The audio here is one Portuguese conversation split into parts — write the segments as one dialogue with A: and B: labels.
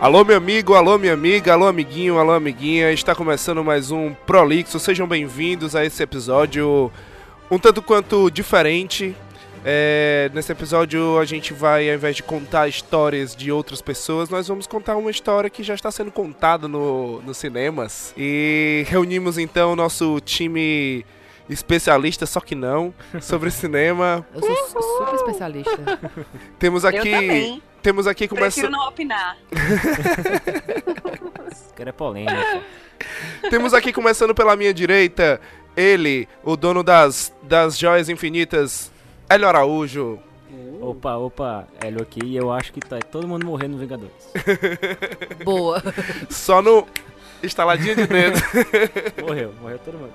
A: Alô, meu amigo, alô, minha amiga, alô, amiguinho, alô, amiguinha. Está começando mais um Prolixo. Sejam bem-vindos a esse episódio um tanto quanto diferente. É, nesse episódio a gente vai, ao invés de contar histórias de outras pessoas, nós vamos contar uma história que já está sendo contada no, nos cinemas. E reunimos então o nosso time especialista, só que não, sobre cinema.
B: Eu sou super especialista.
A: Temos aqui. Temos aqui começando.
C: Prefiro não opinar.
D: Quero é polêmica.
A: Temos aqui começando pela minha direita, ele, o dono das, das joias infinitas, Hélio Araújo.
D: Opa, opa, Hélio aqui e eu acho que tá todo mundo morrendo nos Vingadores.
B: Boa.
A: Só no estaladinho de dedo.
D: Morreu, morreu todo mundo.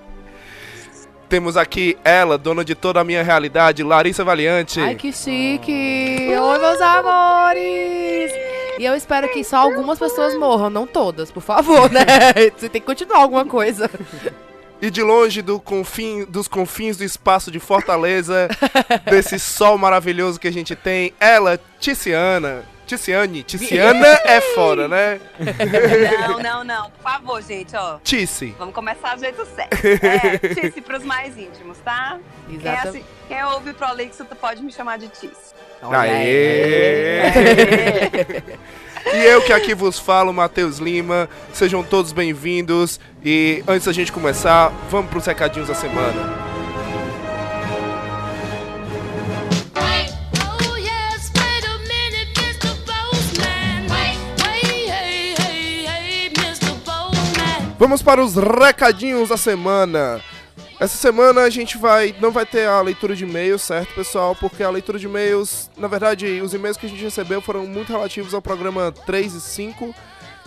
A: Temos aqui ela, dona de toda a minha realidade, Larissa Valiante.
B: Ai, que chique! Oi, meus amores! E eu espero que só algumas pessoas morram, não todas, por favor, né? Você tem que continuar alguma coisa.
A: E de longe do confim, dos confins do espaço de Fortaleza, desse sol maravilhoso que a gente tem, ela, Ticiana. Ticiane, Ticiana é foda, né?
C: Não, não, não. Por favor, gente, ó.
A: Tici.
C: Vamos começar do jeito certo. É, Tice pros mais íntimos, tá? Quem,
B: Exato.
C: assi- quem ouve Prolixo, tu pode me chamar de Tice.
A: Aê! E eu que aqui vos falo, Matheus Lima. Sejam todos bem-vindos. E antes da gente começar, vamos pros recadinhos da semana. Vamos para os recadinhos da semana. Essa semana a gente vai não vai ter a leitura de e-mails, certo, pessoal? Porque a leitura de e-mails, na verdade, os e-mails que a gente recebeu foram muito relativos ao programa 3 e 5.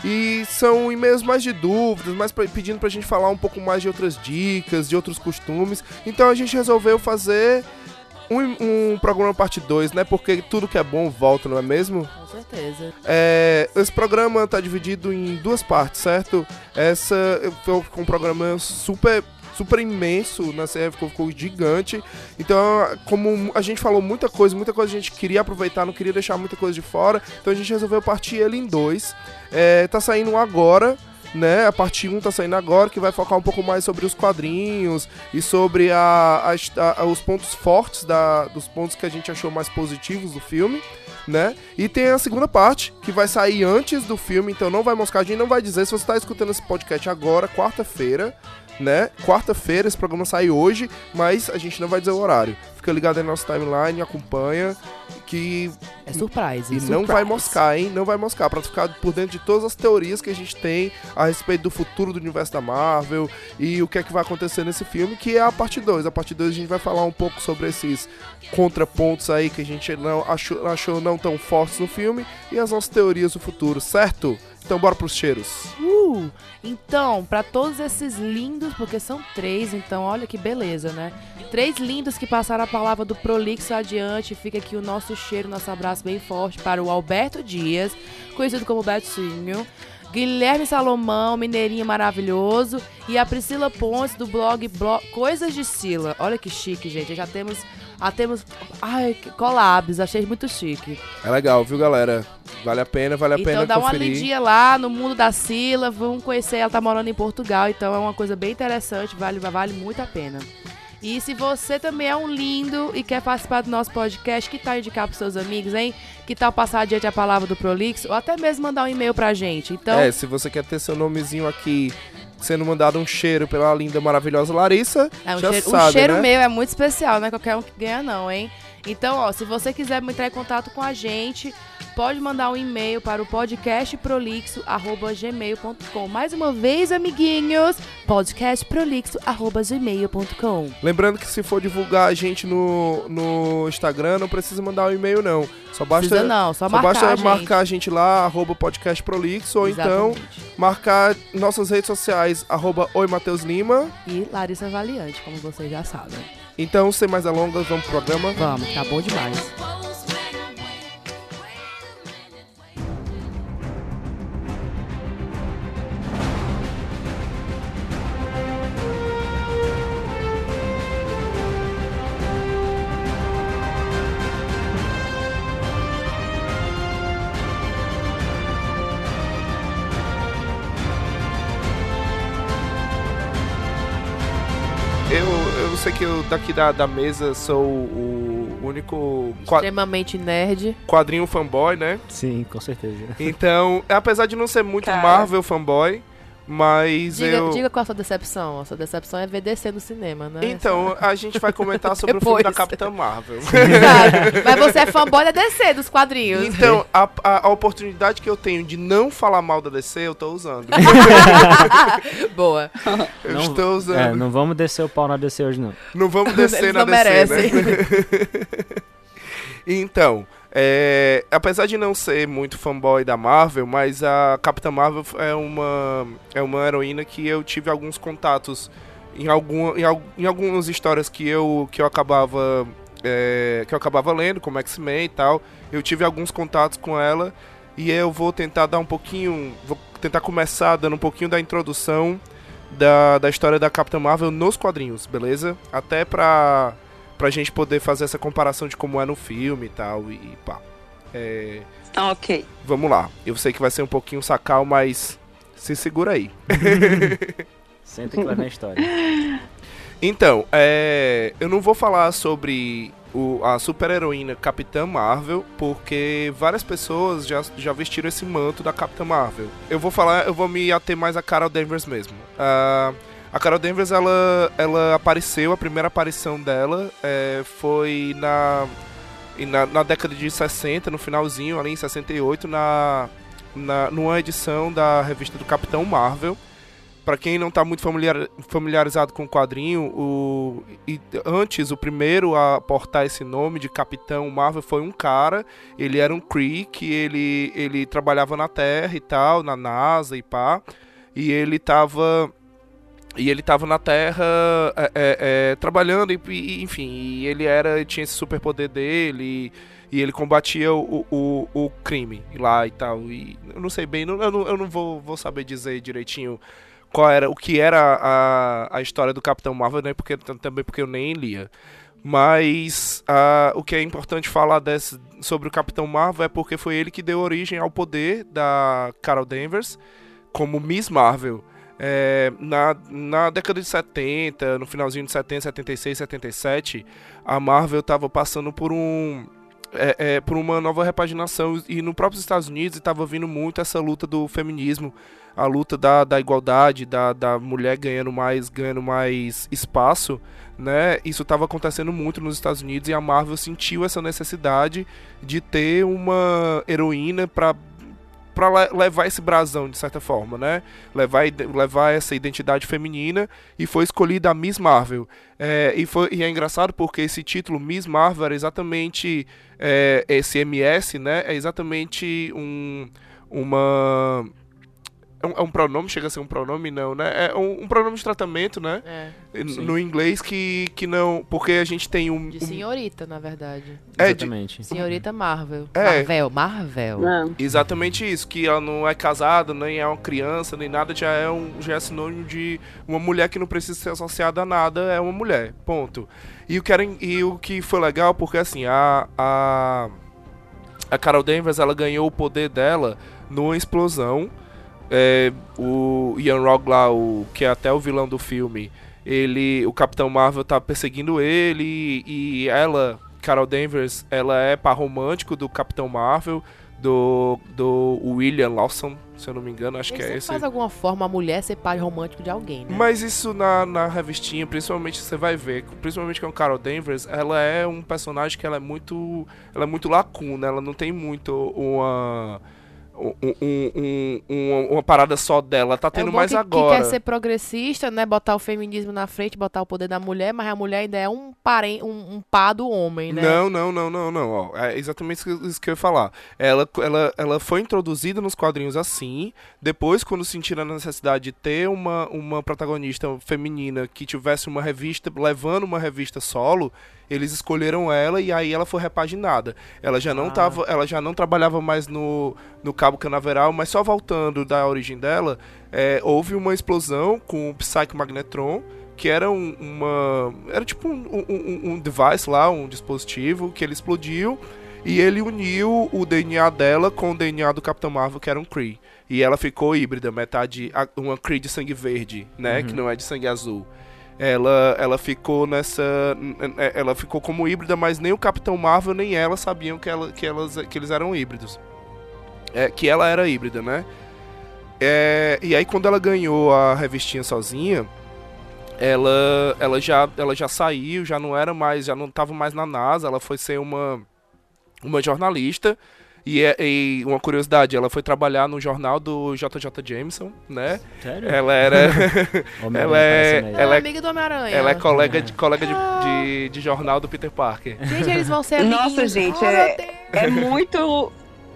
A: E são e-mails mais de dúvidas, mais pra, pedindo pra gente falar um pouco mais de outras dicas, de outros costumes. Então a gente resolveu fazer um, um programa parte 2, né? Porque tudo que é bom volta, não é mesmo?
B: Com certeza.
A: É, esse programa tá dividido em duas partes, certo? Essa foi um programa super super imenso na série, ficou, ficou gigante. Então, como a gente falou muita coisa, muita coisa a gente queria aproveitar, não queria deixar muita coisa de fora, então a gente resolveu partir ele em dois. É, tá saindo agora, né? A parte 1 tá saindo agora, que vai focar um pouco mais sobre os quadrinhos e sobre a, a a- os pontos fortes da, dos pontos que a gente achou mais positivos do filme. Né? E tem a segunda parte, que vai sair antes do filme, então não vai moscar, a gente não vai dizer. Se você tá escutando esse podcast agora, quarta-feira, né? Quarta-feira, esse programa sai hoje, mas a gente não vai dizer o horário. Fica ligado aí no nosso timeline, acompanha, que
B: É surprise.
A: e
B: surprise.
A: não vai moscar, hein? Não vai moscar. Pra ficar por dentro de todas as teorias que a gente tem a respeito do futuro do universo da Marvel e o que é que vai acontecer nesse filme, que é a parte 2. A parte 2 a gente vai falar um pouco sobre esses contrapontos aí que a gente não achou, achou não tão fortes no filme e as nossas teorias do futuro, certo? Então bora pros cheiros.
B: Uh, então, pra todos esses lindos, porque são três, então olha que beleza, né? Três lindos que passaram a palavra do prolixo adiante. Fica aqui o nosso cheiro, nosso abraço bem forte para o Alberto Dias, conhecido como Betinho. Guilherme Salomão, mineirinho maravilhoso. E a Priscila Pontes, do blog Blo- Coisas de Sila. Olha que chique, gente. Já temos. Já temos. Ai, que collabs, achei muito chique.
A: É legal, viu, galera? Vale a pena, vale a
B: Então
A: pena
B: dá uma
A: conferir.
B: lidinha lá no mundo da Sila, vamos conhecer, ela tá morando em Portugal, então é uma coisa bem interessante, vale, vale muito a pena. E se você também é um lindo e quer participar do nosso podcast, que tal indicar pros seus amigos, hein? Que tal passar adiante a palavra do Prolixo? Ou até mesmo mandar um e-mail pra gente. Então,
A: É, se você quer ter seu nomezinho aqui sendo mandado um cheiro pela linda, maravilhosa Larissa,
B: É um
A: já
B: cheiro,
A: sabe,
B: o cheiro
A: né?
B: meu é muito especial, não é qualquer um que ganha não, hein? Então, ó, se você quiser entrar em contato com a gente, pode mandar um e-mail para o podcastprolixo@gmail.com. Mais uma vez, amiguinhos, podcastprolixo@gmail.com.
A: Lembrando que se for divulgar a gente no, no Instagram, não precisa mandar um e-mail, não. Só basta,
B: Precisa não, só,
A: só
B: marcar
A: basta
B: a gente.
A: marcar a gente lá, arroba podcastprolixo, ou então
B: Exatamente.
A: marcar nossas redes sociais, arroba Oi Matheus Lima.
B: E Larissa Valiante, como vocês já sabem.
A: Então, sem mais delongas, vamos pro programa.
B: Vamos, tá bom demais.
A: Daqui da, da mesa sou o único
B: Extremamente nerd.
A: quadrinho fanboy, né?
D: Sim, com certeza.
A: Então, apesar de não ser muito
C: Cara.
A: Marvel fanboy, mas
B: Diga,
A: eu.
B: diga qual a sua decepção. A sua decepção é ver DC no cinema, né?
A: Então, a gente vai comentar sobre o filme da. Capitã Marvel.
B: Exato. Mas você é fanboy da DC, dos quadrinhos.
A: Então, a, a, a oportunidade que eu tenho de não falar mal da DC, eu tô usando.
B: Boa.
A: Eu
D: Não-
A: estou usando.
D: É, não vamos descer o pau na DC hoje, não.
A: Não vamos descer
B: Eles
A: na
B: não
A: DC,
B: merecem.
A: né? então, é, apesar de não ser muito fanboy da Marvel, mas a Capitã Marvel é uma, é uma heroína que eu tive alguns contatos em, algum, em, em algumas histórias que eu, que eu acabava é, que eu acabava lendo, como X-Men e tal. Eu tive alguns contatos com ela e eu vou tentar dar um pouquinho, vou tentar começar dando um pouquinho da introdução da, da história da Capitã Marvel nos quadrinhos, beleza? Até pra, pra gente poder fazer essa comparação de como é no filme e tal, e, e pá. É,
C: Ok.
A: vamos lá. Eu sei que vai ser um pouquinho sacal, mas se segura aí.
D: Senta que vai na história.
A: Então, é, eu não vou falar sobre o- a super-heroína Capitã Marvel, porque várias pessoas já, já vestiram esse manto da Capitã Marvel. Eu vou falar, eu vou me ater mais a Carol Danvers mesmo. Ah, a Carol Danvers, ela, ela apareceu, a primeira aparição dela é, foi na, na, na década de 60, no finalzinho, ali em 68, na, na, numa edição da revista do Capitão Marvel. Pra quem não tá muito familiar- familiarizado com o quadrinho, o, e antes, o primeiro a portar esse nome de Capitão Marvel foi um cara. Ele era um Kree, que ele, ele trabalhava na Terra e tal, na NASA e pá. E ele tava. E ele tava na Terra é, é, é, trabalhando, e, e, enfim, e ele era. tinha esse superpoder dele. E, e ele combatia o, o, o crime lá e tal. E eu não sei bem, eu não, eu não vou, vou saber dizer direitinho qual era o que era a, a história do Capitão Marvel, né? Porque também porque eu nem lia. Mas ah, o que é importante falar desse, sobre o Capitão Marvel é porque foi ele que deu origem ao poder da Carol Danvers como Miss Marvel. É, na, na década de 70, no finalzinho de 70, 76, 77, a Marvel estava passando por um é, é, por uma nova repaginação e no próprio Estados Unidos estava vindo muito essa luta do feminismo, a luta da, da igualdade, da, da mulher ganhando mais, ganhando mais espaço, né? Isso estava acontecendo muito nos Estados Unidos e a Marvel sentiu essa necessidade de ter uma heroína para para levar esse brasão de certa forma, né? Levar, levar essa identidade feminina e foi escolhida a Miss Marvel. É, e, foi, e é engraçado porque esse título Miss Marvel era exatamente é, esse MS, né? É exatamente um uma é um, é um pronome, chega a ser um pronome não, né? É um, um pronome de tratamento, né?
B: É.
A: No inglês que, que não, porque a gente tem um,
B: De
A: um-
B: senhorita, na verdade.
A: É, de-
D: Exatamente.
B: Senhorita Marvel.
A: É.
B: Marvel, Marvel.
C: Não.
A: Exatamente isso, que ela não é casada, nem é uma criança, nem nada, já é, um, já é sinônimo de uma mulher que não precisa ser associada a nada, é uma mulher, ponto. E o que, era, e o que foi legal, porque assim, a, a, a Carol Danvers, ela ganhou o poder dela numa explosão, é, o Ian Rogue lá, o, que é até o vilão do filme, ele, o Capitão Marvel tá perseguindo ele e ela, Carol Danvers, ela é par romântico do Capitão Marvel, do, do William Lawson, se eu não me engano, acho que
B: Ele
A: é
B: sempre
A: esse.
B: faz alguma forma a mulher ser pai romântico de alguém, né?
A: Mas isso na, na revistinha, principalmente você vai ver, principalmente com a Carol Danvers, ela é um personagem que ela é muito, ela é muito lacuna, ela não tem muito uma um, um- um- um- uma parada só dela, tá
B: É
A: tendo
B: bom
A: mais
B: que,
A: agora.
B: Que quer ser progressista, né? Botar o feminismo na frente, botar o poder da mulher, mas a mulher ainda é um, paren um, um pá do homem, né?
A: Não, não, não, não, não. Ó, é exatamente isso que- isso que eu ia falar. Ela, ela, ela foi introduzida nos quadrinhos assim. Depois, quando sentiram a necessidade de ter uma, uma protagonista feminina que tivesse uma revista, levando uma revista solo, eles escolheram ela e aí ela foi repaginada. Ela já não
B: Ah.
A: tava, ela já não trabalhava mais no, no Cabo Canaveral, mas só voltando da origem dela, é, houve uma explosão com o Psyche Magnetron que era um- uma. Era tipo um, um- um- device lá, um dispositivo, que ele explodiu e ele uniu o DNA dela com o DNA do Capitão Marvel, que era um Kree. E ela ficou híbrida, metade. Uma Kree de sangue verde, né? Que não é de sangue azul. Ela, ela ficou nessa. Ela ficou como híbrida, mas nem o Capitão Marvel nem ela sabiam que, ela, que, elas, que eles eram híbridos. É, que ela era híbrida, né? É, e aí quando ela ganhou a revistinha sozinha, ela, ela, já, ela já saiu, já não era mais, já não tava mais na NASA, ela foi ser uma, uma jornalista. E, é- e uma curiosidade, ela foi trabalhar no jornal do JJ Jameson, né?
D: Sério?
A: Ela era.
D: Homem-Aranha
A: ela é-.
B: Ela,
A: Ela
B: é
A: é-
B: amiga do Homem-Aranha.
A: ela é colega, de, colega de, de, de jornal do Peter Parker.
B: Gente, eles vão ser
C: Nossa, gente,
B: Oh,
C: é-. É muito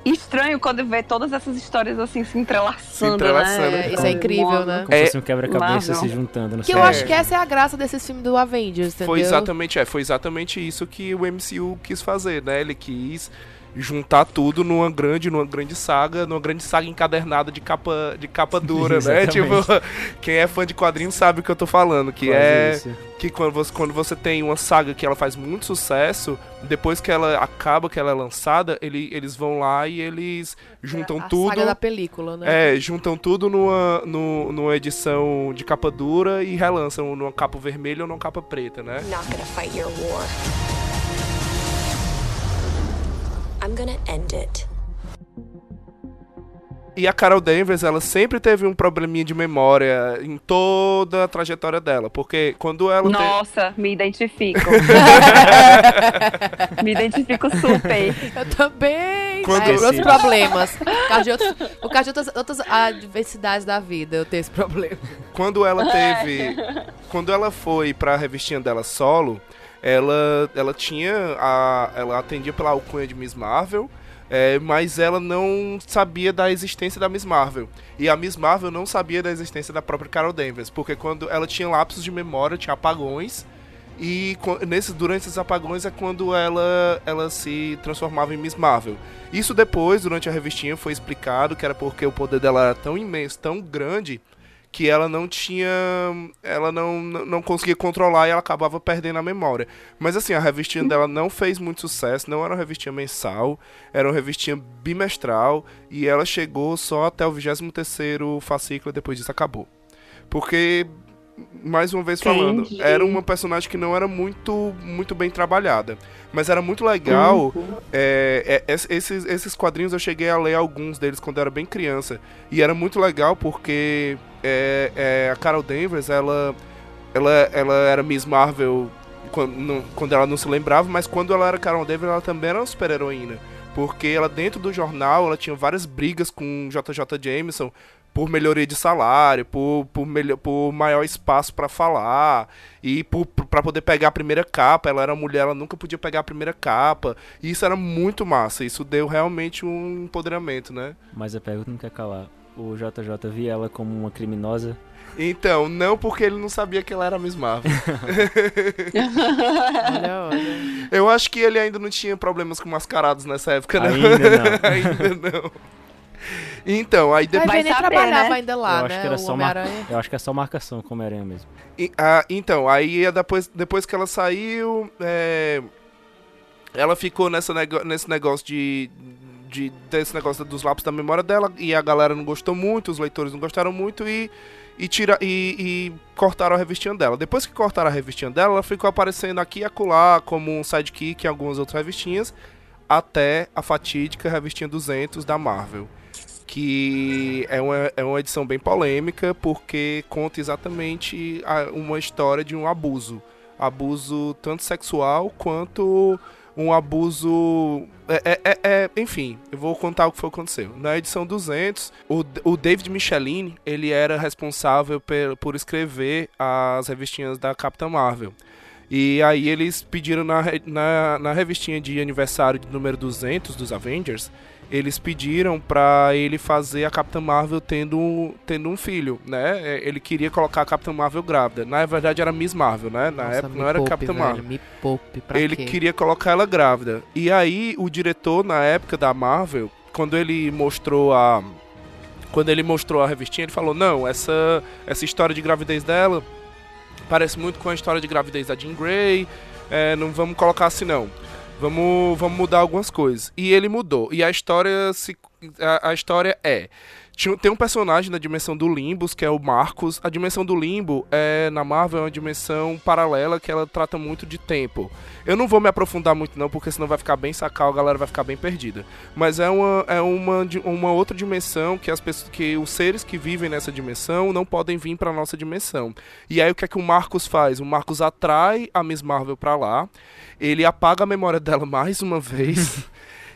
C: estranho quando vê todas essas histórias assim se entrelaçando,
A: Se entrelaçando.
C: né?
B: É, isso é incrível, né?
D: Como
A: É-
D: se fosse um quebra-cabeça se juntando. Não
B: Que
D: sei.
B: eu
A: É.
B: acho que essa é a graça desses filmes do Avengers, entendeu?
A: Foi exatamente, é, foi exatamente isso que o MCU quis fazer, né? Ele quis juntar tudo numa grande, numa grande saga, numa grande saga encadernada de capa, de capa dura, né? Tipo, quem é fã de quadrinhos sabe o que eu tô falando, que
D: Quase
A: é
D: isso.
A: que quando você, quando você tem uma saga que ela faz muito sucesso, depois que ela acaba, que ela é lançada, ele, eles vão lá e eles juntam
B: a
A: tudo.
B: saga da película, né?
A: É, juntam tudo numa, nu- numa edição de capa dura e relançam numa capa vermelha ou numa capa preta, né?
E: Not gonna fight your war. I'm gonna end it.
A: E a Carol Danvers, ela sempre teve um probleminha de memória em toda a trajetória dela, porque quando ela te-
C: Nossa, me identifico. me identifico super.
B: Eu também.
A: Quando-
B: é, por outros problemas. Por causa de, outros, por causa de outras, outras adversidades da vida, eu tenho esse problema.
A: quando ela teve, quando ela foi pra revistinha dela solo, ela ela tinha a ela atendia pela alcunha de Miss Marvel. é, mas ela não sabia da existência da Miss Marvel. E a Miss Marvel não sabia da existência da própria Carol Danvers, porque quando ela tinha lapsos de memória, tinha apagões, e nesses, durante esses apagões é quando ela, ela se transformava em Miss Marvel. Isso depois, durante a revistinha, foi explicado que era porque o poder dela era tão imenso, tão grande, que ela não tinha. Ela não, não conseguia controlar e ela acabava perdendo a memória. Mas assim, a revistinha dela não fez muito sucesso, não era uma revistinha mensal, era uma revistinha bimestral e ela chegou só até o 23 fascículo e depois disso acabou. Porque, mais uma vez falando,
C: Entendi.
A: era uma personagem que não era muito, muito bem trabalhada. Mas era muito legal. é, é, es- esses, esses quadrinhos eu cheguei a ler alguns deles quando eu era bem criança. E era muito legal porque é, é, a Carol Danvers, ela, ela, ela era Miss Marvel quando, não- quando ela não se lembrava, mas quando ela era Carol Danvers, ela também era uma super-heroína. Porque ela, dentro do jornal, ela tinha várias brigas com JJ Jameson por melhoria de salário, por, por, melhor, por maior espaço pra falar e por, pra poder pegar a primeira capa. Ela era mulher, ela nunca podia pegar a primeira capa. E isso era muito massa. Isso deu realmente um empoderamento, né?
D: Mas a pergunta não quer calar. O JJ via ela como uma criminosa.
A: Então, não porque ele não sabia que ela era Miss Marvel. Eu acho que ele ainda não tinha problemas com mascarados nessa época, não.
D: Ainda não.
A: ainda não. Então, aí depois.
B: nem
C: saber,
B: trabalhava
C: né?
B: ainda lá,
D: eu acho
B: né?
D: que era
B: o
D: só mar... Eu acho que é só marcação com Homem-Aranha mesmo.
A: E- ah, então, aí depois, depois que ela saiu, é, ela ficou nessa nego- nesse negócio de, de. desse negócio dos lápis da memória dela, e a galera não gostou muito, os leitores não gostaram muito, e. E, tira, e, e cortaram a revistinha dela. Depois que cortaram a revistinha dela, ela ficou aparecendo aqui e acolá como um sidekick em algumas outras revistinhas, até a fatídica revistinha 200 da Marvel que é uma, é uma edição bem polêmica porque conta exatamente a- uma história de um abuso. Abuso tanto sexual quanto um abuso. É, é- é- é- enfim, eu vou contar o que foi que aconteceu. Na edição 200, o, o David Michelin ele era responsável per- por escrever as revistinhas da Capitã Marvel. E aí eles pediram na, na, na revistinha de aniversário de número 200 dos Avengers, eles pediram pra ele fazer a Capitã Marvel tendo, um- tendo um filho, né? É, Ele queria colocar a Capitã Marvel grávida. Na verdade era Miss Marvel, né? Na
B: Nossa,
A: época não era
B: poupe,
A: Capitã
B: velho,
A: Marvel.
B: Me poupe, pra
A: Ele
B: quê?
A: queria colocar ela grávida. E aí o diretor na época da Marvel, quando ele mostrou a quando ele mostrou a revistinha, ele falou: "Não, essa essa história de gravidez dela parece muito com a história de gravidez da Jean Grey. é, não vamos colocar assim não. Vamos, vamos mudar algumas coisas. E ele mudou. E a história se a, a história é tinha- tem um personagem na dimensão do Limbus, que é o Marcos. A dimensão do Limbo é, na Marvel é uma dimensão paralela que ela trata muito de tempo. Eu não vou me aprofundar muito não, porque senão vai ficar bem sacal, a galera vai ficar bem perdida. Mas é uma, é uma, uma outra dimensão que as pessoas, que os seres que vivem nessa dimensão não podem vir para nossa dimensão. E aí o que é que o Marcos faz? O Marcos atrai a Miss Marvel para lá. Ele apaga a memória dela mais uma vez.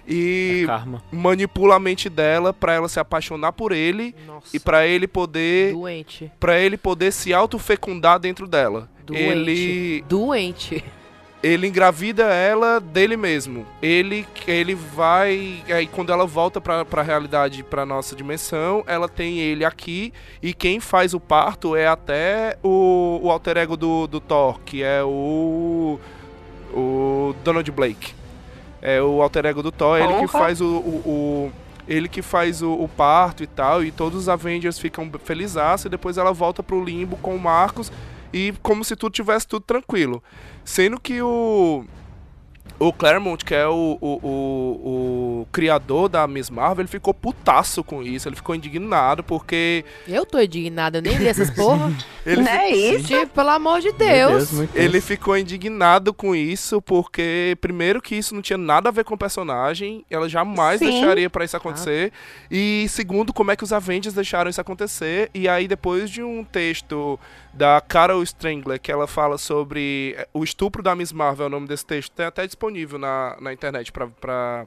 A: E
D: É karma.
A: manipula a mente dela pra ela se apaixonar por ele
B: Nossa.
A: e pra ele poder
B: Doente.
A: para ele poder se autofecundar dentro dela.
B: Doente.
A: Ele
B: Doente.
A: ele engravida ela dele mesmo. Ele ele vai aí quando ela volta pra, pra realidade, pra nossa dimensão, ela tem ele aqui e quem faz o parto é até o, o alter ego do, do Thor, que é o o Donald Blake. É o alter ego do Thor, ele que faz o, o, o- ele que faz o, o parto e tal, e todos os Avengers ficam felizes, e depois ela volta pro limbo com o Marcos, e como se tudo tivesse tudo tranquilo. Sendo que o. O Claremont, que é o, o, o, o criador da Miss Marvel, ele ficou putaço com isso, ele ficou indignado, porque
B: Eu tô indignada, eu nem li essas porra.
A: ele,
C: Não é isso?
B: Tipo, pelo amor de Deus.
D: muito
A: Ele ficou indignado com isso, porque, primeiro, que isso não tinha nada a ver com o personagem, ela jamais
C: Sim.
A: deixaria pra isso acontecer. E, segundo, como é que os Avengers deixaram isso acontecer. E aí, depois de um texto da Carol Strangler, que ela fala sobre eh, o estupro da Miss Marvel, é o nome desse texto, tem até disponível na, na internet pra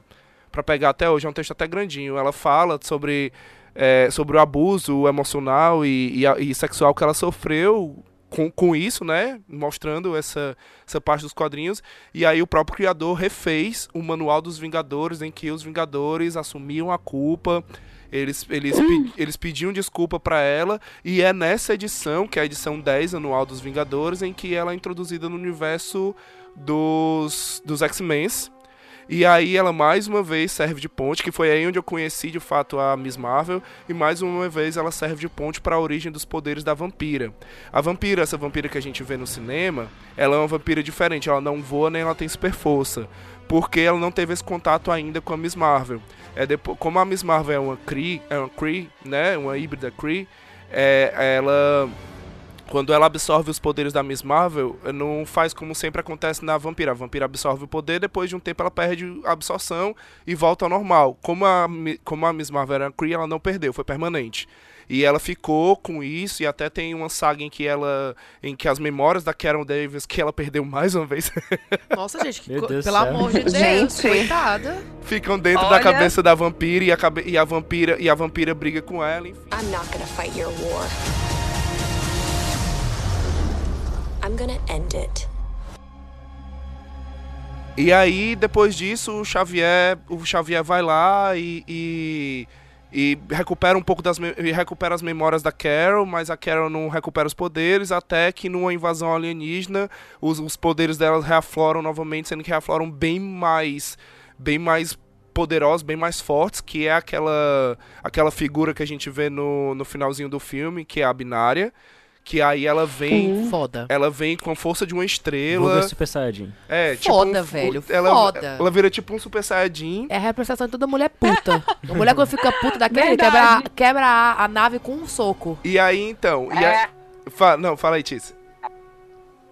A: pegar até hoje, é um texto até grandinho. Ela fala sobre. eh, sobre o abuso emocional e, e e sexual que ela sofreu com, com isso, né? Mostrando essa, essa parte dos quadrinhos. E aí o próprio criador refez o manual dos Vingadores, em que os Vingadores assumiam a culpa. Eles, eles, pe- eles pediam desculpa pra ela. E é nessa edição, que é a edição 10 anual dos Vingadores, em que ela é introduzida no universo dos, dos X-Men. E aí ela mais uma vez serve de ponte, que foi aí onde eu conheci de fato a Miss Marvel, e mais uma vez ela serve de ponte para a origem dos poderes da vampira. A vampira, essa vampira que a gente vê no cinema, ela é uma vampira diferente, ela não voa nem ela tem super força, porque ela não teve esse contato ainda com a Miss Marvel. É depois, como a Miss Marvel é uma Kree, é uma Kree, né, uma híbrida Kree, é, ela quando ela absorve os poderes da Miss Marvel, não faz como sempre acontece na vampira. A vampira absorve o poder, depois de um tempo ela perde a absorção e volta ao normal. Como a, como a Miss Marvel era Kree, ela não perdeu, foi permanente. E ela ficou com isso, e até tem uma saga em que ela. em que as memórias da Carol Davis, que ela perdeu mais uma vez,
B: Nossa, gente, que pelo
D: céu.
B: amor de Deus,
C: Gente.
B: coitada.
A: ficam dentro da
C: Olha.
A: cabeça da vampira e a, cabe- e a vampira e a vampira briga com ela, enfim.
E: I'm not gonna fight your war. I'm gonna end it.
A: E aí, depois disso, o Xavier, o Xavier vai lá e, e, e recupera um pouco das recupera as memórias da Carol, mas a Carol não recupera os poderes, até que numa invasão alienígena, os, os poderes dela reafloram novamente, sendo que reafloram bem mais bem mais poderosos, bem mais fortes, que é aquela aquela figura que a gente vê no, no finalzinho do filme, que é a binária, que aí ela vem
B: Foda.
A: ela vem com a força de uma
D: Vulga
A: estrela.
D: Super Saiyajin.
A: É,
B: Foda,
A: um-
B: velho,
A: Ela,
B: foda.
A: ela vira tipo um Super Saiyajin.
B: É a representação de toda mulher puta. A mulher quando fica puta daquele, quebra, quebra a, a nave com um soco.
A: E aí, então. E
C: É.
A: aí, fa- não, fala aí, Tícia.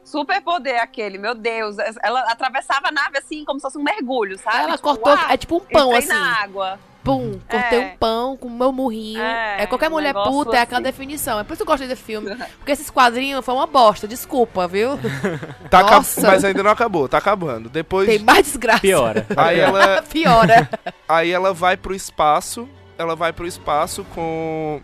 C: Super poder aquele, meu Deus. Ela atravessava a nave assim, como se fosse um mergulho, sabe?
B: Ela
C: Tipo,
B: cortou,
C: uau,
B: é tipo um pão assim.
C: na água.
B: Pum, cortei
C: É.
B: um pão com o meu murrinho. É,
C: É,
B: qualquer mulher puta, é aquela
C: assim.
B: definição. É por isso que eu gosto desse filme. Porque esses quadrinhos foi uma bosta, desculpa, viu?
A: Tá
B: Nossa.
A: Mas ainda não acabou, tá acabando. Depois.
B: Tem mais desgraça.
D: Piora.
A: Aí ela,
B: Piora.
A: aí ela vai pro espaço. Ela vai pro espaço com,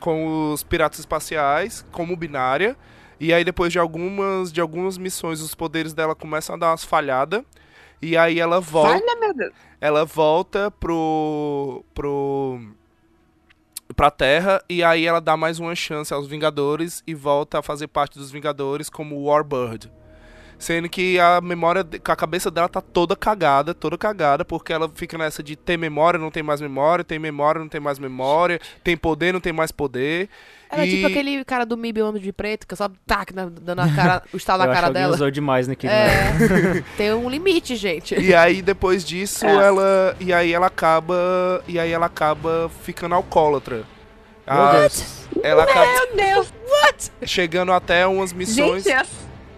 A: com os piratas espaciais, como binária. E aí, depois de algumas, de algumas missões, os poderes dela começam a dar umas falhadas. E aí ela volta.
C: Olha, meu Deus.
A: ela volta pro pro pra Terra e aí ela dá mais uma chance aos Vingadores e volta a fazer parte dos Vingadores como Warbird. Sendo que a memória, a cabeça dela tá toda cagada, toda cagada, porque ela fica nessa de ter memória, não tem mais memória, tem memória, não tem mais memória, tem poder, não tem mais poder.
B: Ela é
A: E-
B: tipo aquele cara do MIB Homem de Preto, que só tac, na- dando a cara, o estalo na cara dela.
D: usou demais naquele
B: É, tem um limite, gente.
A: E aí depois disso
C: É.
A: ela e aí ela acaba e aí ela acaba ficando alcoólatra. A-
D: Deus.
A: ela acaba
C: Meu Deus!
A: chegando até umas missões.
C: Gente, é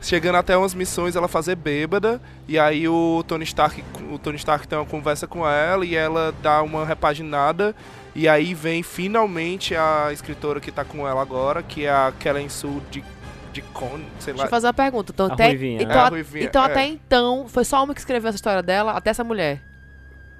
A: chegando até umas missões ela fazer bêbada e aí o Tony Stark o Tony Stark tem uma conversa com ela e ela dá uma repaginada e aí vem finalmente a escritora que tá com ela agora que é a Kellen Sue de de Con, sei
B: Deixa
A: lá
B: eu fazer uma pergunta. Então,
D: A
B: até,
D: ruivinha,
B: então,
A: É, a
B: a-
A: ruivinha,
B: então
A: é.
B: até então, foi só uma que escreveu essa história dela, até essa mulher.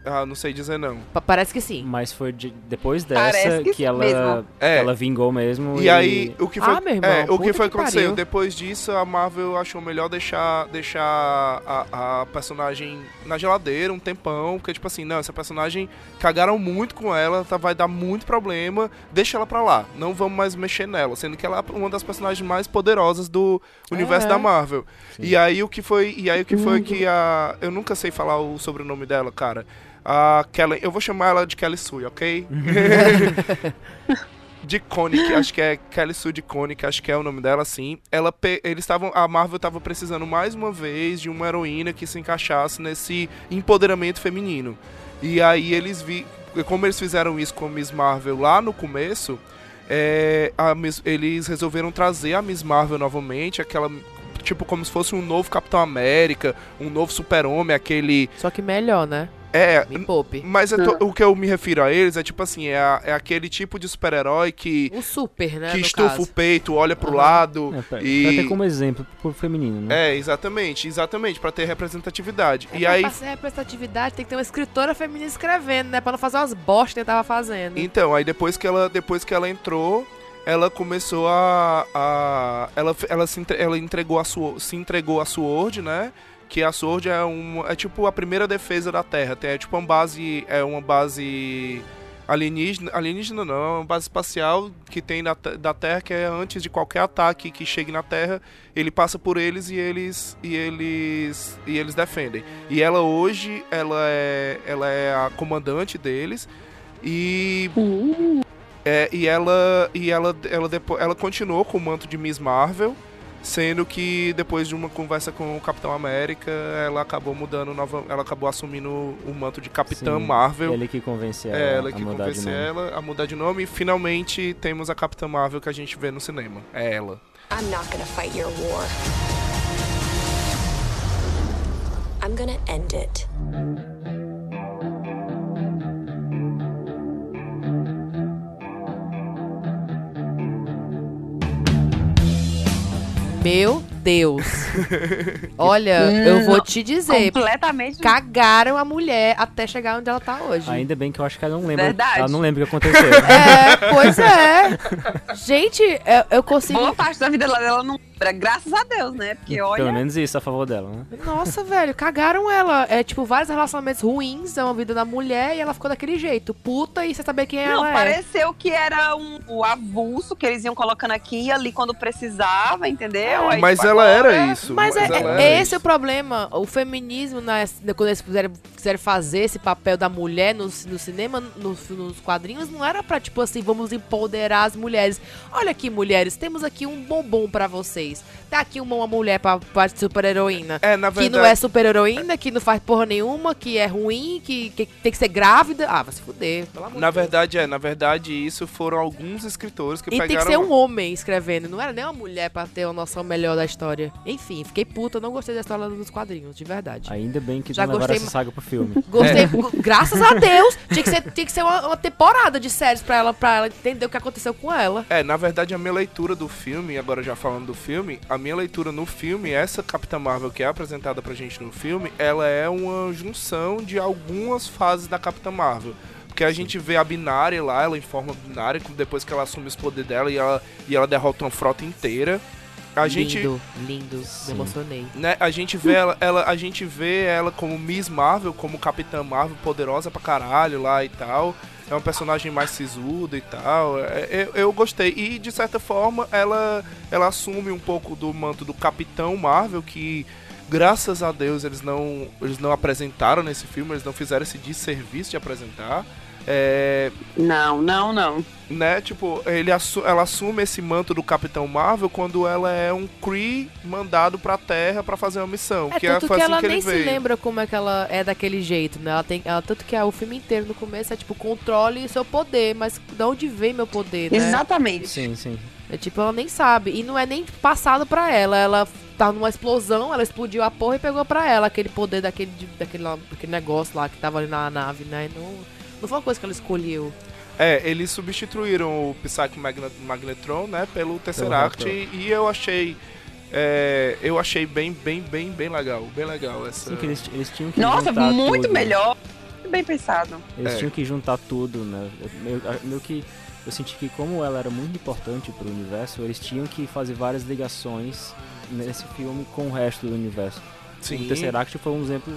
A: Ah, não sei dizer não
B: Pa- parece que sim.
D: Mas foi de- depois dessa
C: que
D: que, ela,
C: mesmo.
A: É.
D: ela vingou mesmo.
A: E aí, o que foi,
B: Ah, meu irmão,
A: é, o que foi
B: que
A: aconteceu?
B: pariu.
A: Depois disso, a Marvel achou melhor deixar, deixar a, a personagem na geladeira um tempão, porque, tipo assim, não, essa personagem cagaram muito com ela, tá, vai dar muito problema, deixa ela pra lá, não vamos mais mexer nela, sendo que ela é uma das personagens mais poderosas do universo
B: É.
A: da Marvel.
D: Sim.
A: E aí o que foi, e aí o que foi que a, eu nunca sei falar o sobrenome dela, cara. A Kellen, eu vou chamar ela de Kelly Sue, ok? de Conic, acho que é Kelly Sue de Conic, acho que é o nome dela, assim. Ela, pe- eles estavam, a Marvel tava precisando mais uma vez de uma heroína que se encaixasse nesse empoderamento feminino. E aí eles vi, como eles fizeram isso com a Miss Marvel lá no começo, é, a Miss- eles resolveram trazer a Miss Marvel novamente, aquela tipo como se fosse um novo Capitão América, um novo Super-Homem, aquele
B: Só que melhor, né?
A: É,
B: Me poupe.
A: mas é to- o que eu me refiro a eles é tipo assim, é, a- é aquele tipo de super-herói que,
B: O super, né?
A: que estufa
B: caso.
A: o peito, olha pro lado.
D: É, pra,
A: e...
D: pra ter como exemplo pro feminino, né?
A: É, exatamente, exatamente, pra ter representatividade.
B: É,
A: e aí,
B: Pra ser representatividade tem que ter uma escritora feminina escrevendo, né? Pra não fazer umas bostas que ele tava fazendo.
A: então, aí depois que ela, depois que ela entrou, ela começou a, a ela, ela, se, ela entregou a sua, se entregou a Sword, né? Que a Sword é um, é tipo a primeira defesa da Terra, tem é tipo uma base, é uma base alienígena, alienígena não, é uma base espacial que tem da, te- da Terra que é antes de qualquer ataque que chegue na Terra, ele passa por eles e eles e eles e eles defendem. E ela hoje, ela é ela é a comandante deles e é, e ela e ela ela depois ela continuou com o manto de Miss Marvel, sendo que depois de uma conversa com o Capitão América, ela acabou mudando nova, ela acabou assumindo o manto de Capitã
D: Sim,
A: Marvel.
D: Ele que convence ela,
A: É, ela
D: a
A: que
D: mudar de
A: convence
D: nome.
A: ela a mudar de nome e finalmente temos a Capitã Marvel que a gente vê no cinema. É ela.
E: I'm not gonna fight your war. I'm gonna end it.
B: Meu Deus. Olha, eu vou te dizer.
C: completamente.
B: Cagaram a mulher até chegar onde ela tá hoje.
D: Ainda bem que eu acho que ela não lembra.
C: Verdade.
D: Ela não lembra o que aconteceu.
B: É, pois é. Gente, eu, eu consigo.
C: Boa parte da vida dela não lembra, graças a Deus, né? Porque
D: Pelo
C: olha.
D: menos isso a favor dela, né?
B: Nossa, velho, cagaram ela. É tipo, vários relacionamentos ruins na vida da mulher e ela ficou daquele jeito. Puta, e você saber quem
C: Não,
B: ela é.
C: pareceu que era um, o avulso que eles iam colocando aqui e ali quando precisava, entendeu? Aí,
A: Mas
C: tipo,
A: ela
C: agora-
A: era isso.
B: Mas, é,
A: ela
B: é-
A: era
B: esse
A: isso.
B: é o problema. O feminismo, né, quando eles quiserem, quiserem fazer esse papel da mulher no, no cinema, no- nos quadrinhos, não era pra, tipo assim, vamos empoderar as mulheres. Olha aqui, mulheres, temos aqui um bombom pra vocês. Tá aqui uma, uma mulher pra, pra super-heroína.
A: É, na
B: Que não é
A: verdade.
B: super-heroína, que não faz porra nenhuma, que é ruim, que, que tem que ser grávida. Ah, vai se fuder, pelo amor
A: Na
B: de Deus.
A: verdade, é, na verdade, isso foram alguns escritores que
B: E tem
A: pegaram.
B: que ser um homem escrevendo, não era nem uma mulher pra ter uma noção melhor da história. Enfim, fiquei puta, não gostei da história dos quadrinhos, de verdade.
D: Ainda bem que
B: Já
D: não
B: gostei
D: essa saga pro filme.
B: Gostei,
A: É.
B: graças a Deus. Tinha que ser, tinha que ser uma, uma temporada de séries pra ela, pra ela entender o que aconteceu com ela.
A: É, na verdade, a minha leitura do filme, agora já falando do filme, a minha leitura no filme, essa Capitã Marvel que é apresentada pra gente no filme, ela é uma junção de algumas fases da Capitã Marvel. Porque a gente vê a binária lá, ela em forma binária, depois que ela assume os poderes dela e ela, e ela derrota uma frota inteira. A gente,
B: lindo, lindo, me emocionei.
A: né, a gente vê ela, ela, a gente vê ela como Miss Marvel, como Capitã Marvel, poderosa pra caralho lá e tal. É um personagem mais sisudo e tal. É, eu, eu gostei. E de certa forma ela, ela assume um pouco do manto do Capitão Marvel, que graças a Deus eles não, eles não apresentaram nesse filme, eles não fizeram esse desserviço de apresentar. É,
C: Não, não, não.
A: né, tipo, ele assu- ela assume esse manto do Capitão Marvel quando ela é um Kree mandado pra Terra pra fazer uma missão.
B: É,
A: que é,
B: tanto
A: foi
B: que
A: assim
B: ela
A: que ele
B: nem se
A: veio.
B: lembra como é que ela é daquele jeito, né? Ela tem, ela, tanto que é, o filme inteiro no começo é tipo, controle seu poder, mas de onde vem meu poder, né?
C: Exatamente.
D: Sim, sim.
B: É tipo, ela nem sabe. E não é nem passado pra ela. Ela tá numa explosão, ela explodiu a porra e pegou pra ela aquele poder daquele, daquele, daquele negócio lá que tava ali na nave, né? Não, não foi uma coisa que ela escolheu.
A: É, eles substituíram o Psyche Magnet Magnetron, né, pelo Tesseract
D: Raptor.
A: e, e eu achei é, eu achei bem, bem, bem, bem legal, bem legal essa.
D: Sim, que eles, eles tinham que
C: Nossa,
D: juntar
C: muito
D: tudo.
C: melhor. Bem pensado.
D: Eles
A: É.
D: tinham que juntar tudo, né? Eu- Meio, meio que eu senti que como ela era muito importante pro universo, eles tinham que fazer várias ligações nesse filme com o resto do universo.
A: Sim.
D: O Tesseract foi um exemplo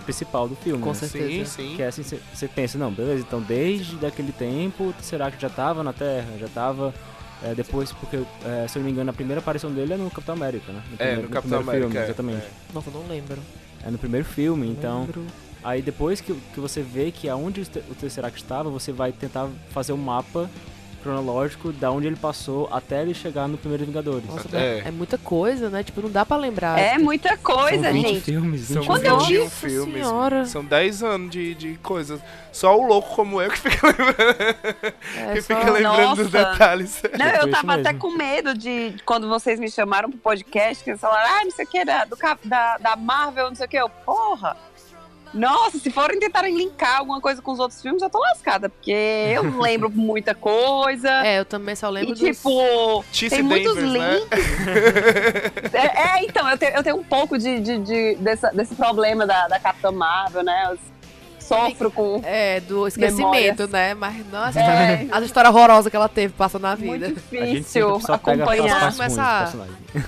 D: principal do filme.
B: Com
D: né?
B: certeza.
A: Sim, sim.
D: Que é assim, você pensa, não, beleza, então desde daquele tempo o Tesseract já tava na Terra, já tava é, depois, porque, é, se eu não me engano, a primeira aparição dele é no Capitão América, né?
A: É,
D: primeiro-
A: no Capitão
D: primeiro
A: América.
D: filme,
A: é,
D: exatamente.
A: é.
B: Nossa, eu não lembro.
D: É no primeiro filme,
B: Não
D: então...
B: lembro.
D: Aí depois que, que você vê que aonde o Tesseract estava, você vai tentar fazer um mapa cronológico da onde ele passou até ele chegar no primeiro Vingadores.
B: Nossa,
A: É.
B: é. muita coisa, né? Tipo, não dá pra lembrar.
C: É muita coisa,
D: São 20
C: gente.
D: filmes, 20
A: São
C: Quando eu
A: 21
B: Nossa
A: filmes.
B: Senhora.
A: São 10 anos de, de coisas. Só o louco como eu que fica lembrando,
B: É,
A: que
B: só-
A: fica lembrando dos detalhes.
C: Não, eu
D: isso
C: tava até com medo de quando vocês me chamaram pro podcast, que eles falaram, ah, não sei o que, da, do, da, da Marvel, não sei o que. Eu, porra! Nossa, se forem tentarem linkar alguma coisa com os outros filmes, eu tô lascada, porque eu não lembro muita coisa.
B: É, eu também só lembro
C: e
B: dos...
C: tipo, tem muitos
A: Danvers, né?
C: links. é, é, então, eu tenho, eu tenho um pouco de, de, de- dessa- desse problema da, da Capitã Marvel, né? Eu sofro com.
B: É, do esquecimento,
C: Memórias.
B: né? Mas, nossa,
C: É.
B: as histórias horrorosas que ela teve passando na vida.
C: Muito difícil acompanhar.
B: Começar.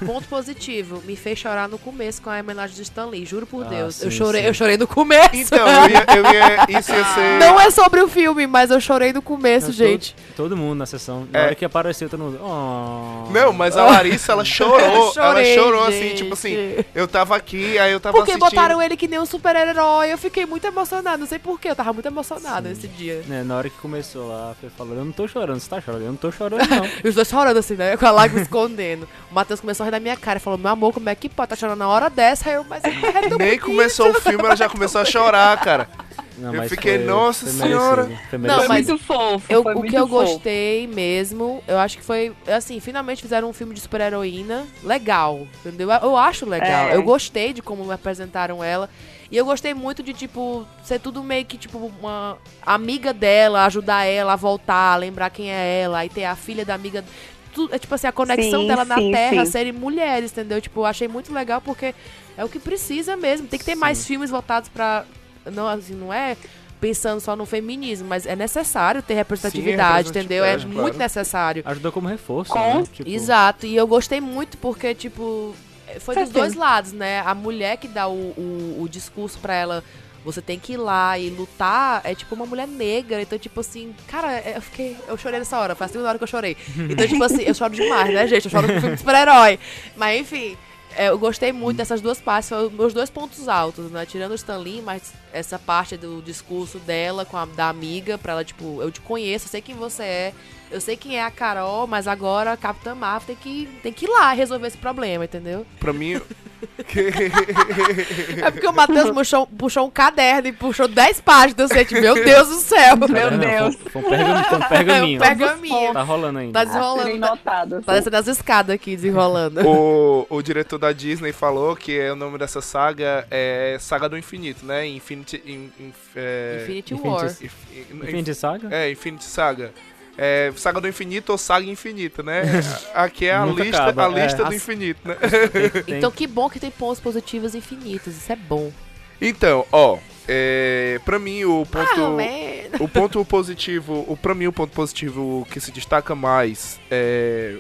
B: Ponto positivo, me fez chorar no começo com a homenagem de Stan Lee, juro por
D: Ah,
B: Deus.
D: sim,
B: eu chorei,
D: sim.
B: eu chorei no começo.
A: Então, eu ia, eu ia- isso ia ser.
B: Não é sobre o filme, mas eu chorei no começo,
D: Não,
B: gente.
D: Todo, todo mundo na sessão. Na
A: É.
D: hora que apareceu, todo mundo. Oh.
A: Não, mas a Larissa, ela chorou.
B: Eu chorei,
A: ela chorou assim,
B: gente.
A: tipo assim, eu tava aqui, aí eu tava
B: Porque
A: assistindo.
B: botaram ele que nem um super-herói, eu fiquei muito emocionada, não sei porquê, eu tava muito emocionada esse dia.
D: Né, na hora que começou lá, a Fê falou: Eu não tô chorando, você tá chorando? Eu não tô chorando, não.
B: E os dois chorando assim, né? Com a lágrima escondendo. O Matheus começou a rir da minha cara e falou: Meu amor, como é que pode? Tá chorando na hora dessa? Aí eu, mas é tão
A: Nem
B: bonito."
A: começou o filme, ela já começou a chorar, cara.
D: Não,
A: Eu fiquei,
D: foi-
A: "Nossa
D: foi
A: senhora."
D: Foi
B: Não,
C: Foi muito fofo.
B: Eu-
C: foi
B: o
C: muito
B: que eu
C: fofo.
B: gostei mesmo, eu acho que foi, assim, finalmente fizeram um filme de super-heroína legal, entendeu? Eu acho legal.
C: É.
B: Eu gostei de como apresentaram ela. E eu gostei muito de, tipo, ser tudo meio que, tipo, uma amiga dela, ajudar ela a voltar, lembrar quem é ela, e ter a filha da amiga. Tu- é tipo assim, a conexão
C: Sim,
B: dela na
C: sim,
B: Terra
C: sim.
B: serem mulheres, entendeu? Tipo, eu achei muito legal porque é o que precisa mesmo. Tem que ter
D: Sim.
B: mais filmes voltados pra. Não, assim, não é pensando só no feminismo, mas é necessário ter representatividade, entendeu? É
A: representatividade,
B: muito
A: claro.
B: necessário.
D: Ajudou como reforço.
C: Com-
D: né? Tipo,
B: Exato, e eu gostei muito porque, tipo, foi dos dois lados, né? A mulher que dá o, o, o discurso pra ela, você tem que ir lá e lutar, é tipo uma mulher negra. Então, tipo assim, cara, eu fiquei. Eu chorei nessa hora, foi a segunda hora que eu chorei. Então, tipo assim, eu choro demais, né, gente? Eu choro com filme de super-herói. Mas enfim. é, eu gostei muito dessas duas partes, foram meus dois pontos altos, né? Tirando o Stan Lee, mas essa parte do discurso dela com a da amiga, pra ela, tipo, eu te conheço, eu sei quem você é, eu sei quem é a Carol, mas agora a Capitã Marvel tem que, tem que ir lá resolver esse problema, entendeu?
A: Pra mim.
B: É porque o Matheus puxou, puxou um caderno e puxou 10 páginas, eu sei, meu Deus do céu.
D: Tá
C: Meu
D: vendo?
C: Deus.
D: Foi, foi um pergaminho. Foi um pergaminho.
B: É um pergaminho.
D: Tá rolando ainda.
B: Tá desenrolando. Tá,
C: notadas.
B: tá descendo as escadas aqui, desenrolando.
A: o, o diretor da Disney falou que é o nome dessa saga é Saga do Infinito, né? Infinity. in- in- é,
B: Infinity War.
A: inf- in-
D: Infinity Saga?
A: É, Infinity Saga. É, saga do Infinito ou Saga Infinita, né? Aqui é a
D: Nunca
A: lista,
D: acaba,
A: a lista
D: é.
A: do
B: As-
A: infinito, né?
B: Então que bom que tem pontos positivos infinitos, isso é bom.
A: Então, ó, é, pra mim o ponto,
B: man.
A: o ponto positivo, o pra mim o ponto positivo que se destaca mais é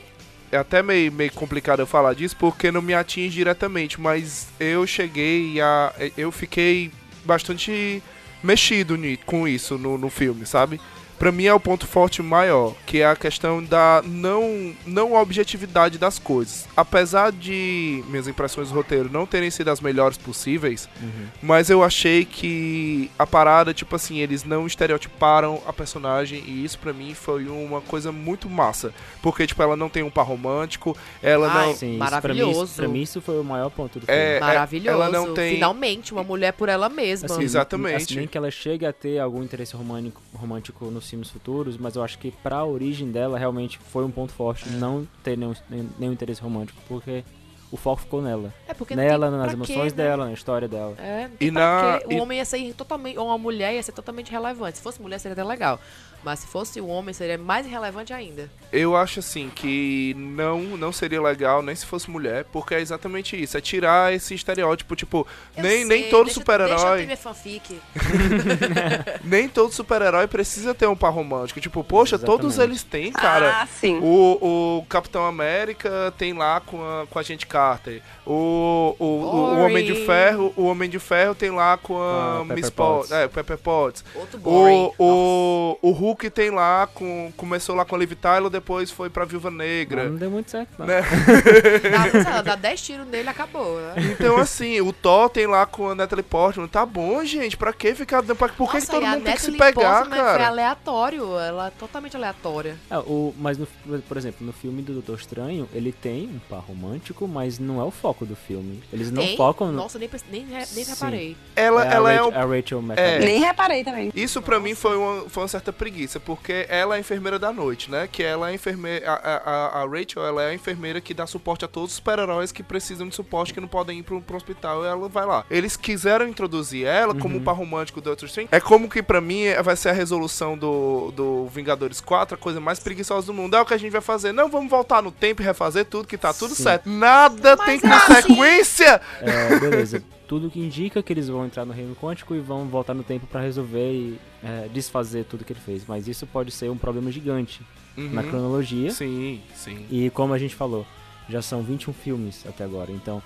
A: é até meio, meio complicado eu falar disso porque não me atinge diretamente, mas eu cheguei a eu fiquei bastante mexido com isso no, no filme, sabe? Pra mim é o ponto forte maior, que é a questão da não, não objetividade das coisas. Apesar de minhas impressões do roteiro não terem sido as melhores possíveis,
D: Uhum.
A: mas eu achei que a parada, tipo assim, eles não estereotiparam a personagem e isso pra mim foi uma coisa muito massa. Porque, tipo, ela não tem um par romântico, ela
B: Ai,
A: não.
D: Sim, isso pra mim,
B: Maravilhoso.
D: isso, pra mim isso foi o maior ponto do
A: É,
D: filme.
A: é,
B: Maravilhoso.
A: ela não tem-
B: Finalmente, uma mulher por ela mesma.
D: Assim,
A: Exatamente.
D: assim, nem que ela chegue a ter algum interesse romântico, romântico nos filmes futuros, mas eu acho que pra origem dela realmente foi um ponto forte não ter nenhum, nenhum, interesse romântico, porque o foco ficou nela.
B: É porque
D: Nela,
B: tem
D: nas emoções
B: quê, né?
D: dela, na história dela.
B: É, não
A: E na-
B: quê.
A: e-
B: O homem ia ser totalmente. Ou uma mulher ia ser totalmente relevante. Se fosse mulher, seria até legal. Mas se fosse um homem, seria mais irrelevante ainda.
A: Eu acho assim que não não seria legal nem se fosse mulher, porque é exatamente isso, é tirar esse estereótipo, tipo,
B: Eu
A: nem,
B: sei,
A: nem todo super-herói, nem todo super-herói precisa ter um par romântico. Tipo, poxa, todos
D: Exatamente.
A: eles têm, cara.
C: Ah, sim.
A: O, o Capitão América tem lá com a, com a gente Carter. O, o, o, o Homem de. Ferro, o Homem de Ferro tem lá com a,
D: Com a Pepper
A: Miss Potts,
D: Potts.
A: é, Pepper Potts.
B: Outro boring.
A: O, o, o Hulk tem lá com começou lá com a Liv Tyler, depois foi pra Viúva Negra.
D: não deu muito certo, não.
A: Né?
B: Dá, sei lá, dá 10 tiros nele acabou. Né?
A: Então, assim, o Thor tem lá com a Natalie Portman. Tá bom, gente, pra que ficar. Pra, por que, que
B: Nossa,
A: todo
B: e a
A: mundo tem que se pegar,
B: Portman Foi
A: cara?
B: aleatório. Ela é totalmente aleatória.
D: É, o, mas, no- por exemplo, no filme do Doutor Estranho, ele tem um par romântico, mas não é o foco do filme. Eles não
B: Tem?
D: focam no.
B: Nossa, nem, nem, nem
D: Sim.
B: reparei.
A: Ela,
D: é
A: ela
D: a,
A: é um.
D: a Rachel McAdams.
C: Nem reparei também.
A: Isso pra mim foi uma, foi uma certa preguiça, porque ela é a enfermeira da noite, né? Que ela é a enfermeira. A, a, a Rachel, ela é a enfermeira que dá suporte a todos os super-heróis que precisam de suporte, que não podem ir pro, pro hospital e ela vai lá. Eles quiseram introduzir ela como um par romântico do Doctor Strange. É como que pra mim é- vai ser a resolução do, do Vingadores 4, a coisa mais preguiçosa do mundo. É o que a gente vai fazer. Não, vamos voltar no tempo e refazer tudo, que tá tudo
D: Sim.
A: certo. Nada
B: Mas
A: tem
B: é assim.
A: consequência!
D: É, beleza. Tudo que indica que eles vão entrar no reino quântico e vão voltar no tempo pra resolver e é, desfazer tudo que ele fez. Mas isso pode ser um problema gigante na
A: Uhum.
D: cronologia.
A: Sim, sim.
D: E como a gente falou, já são 21 filmes até agora. Então,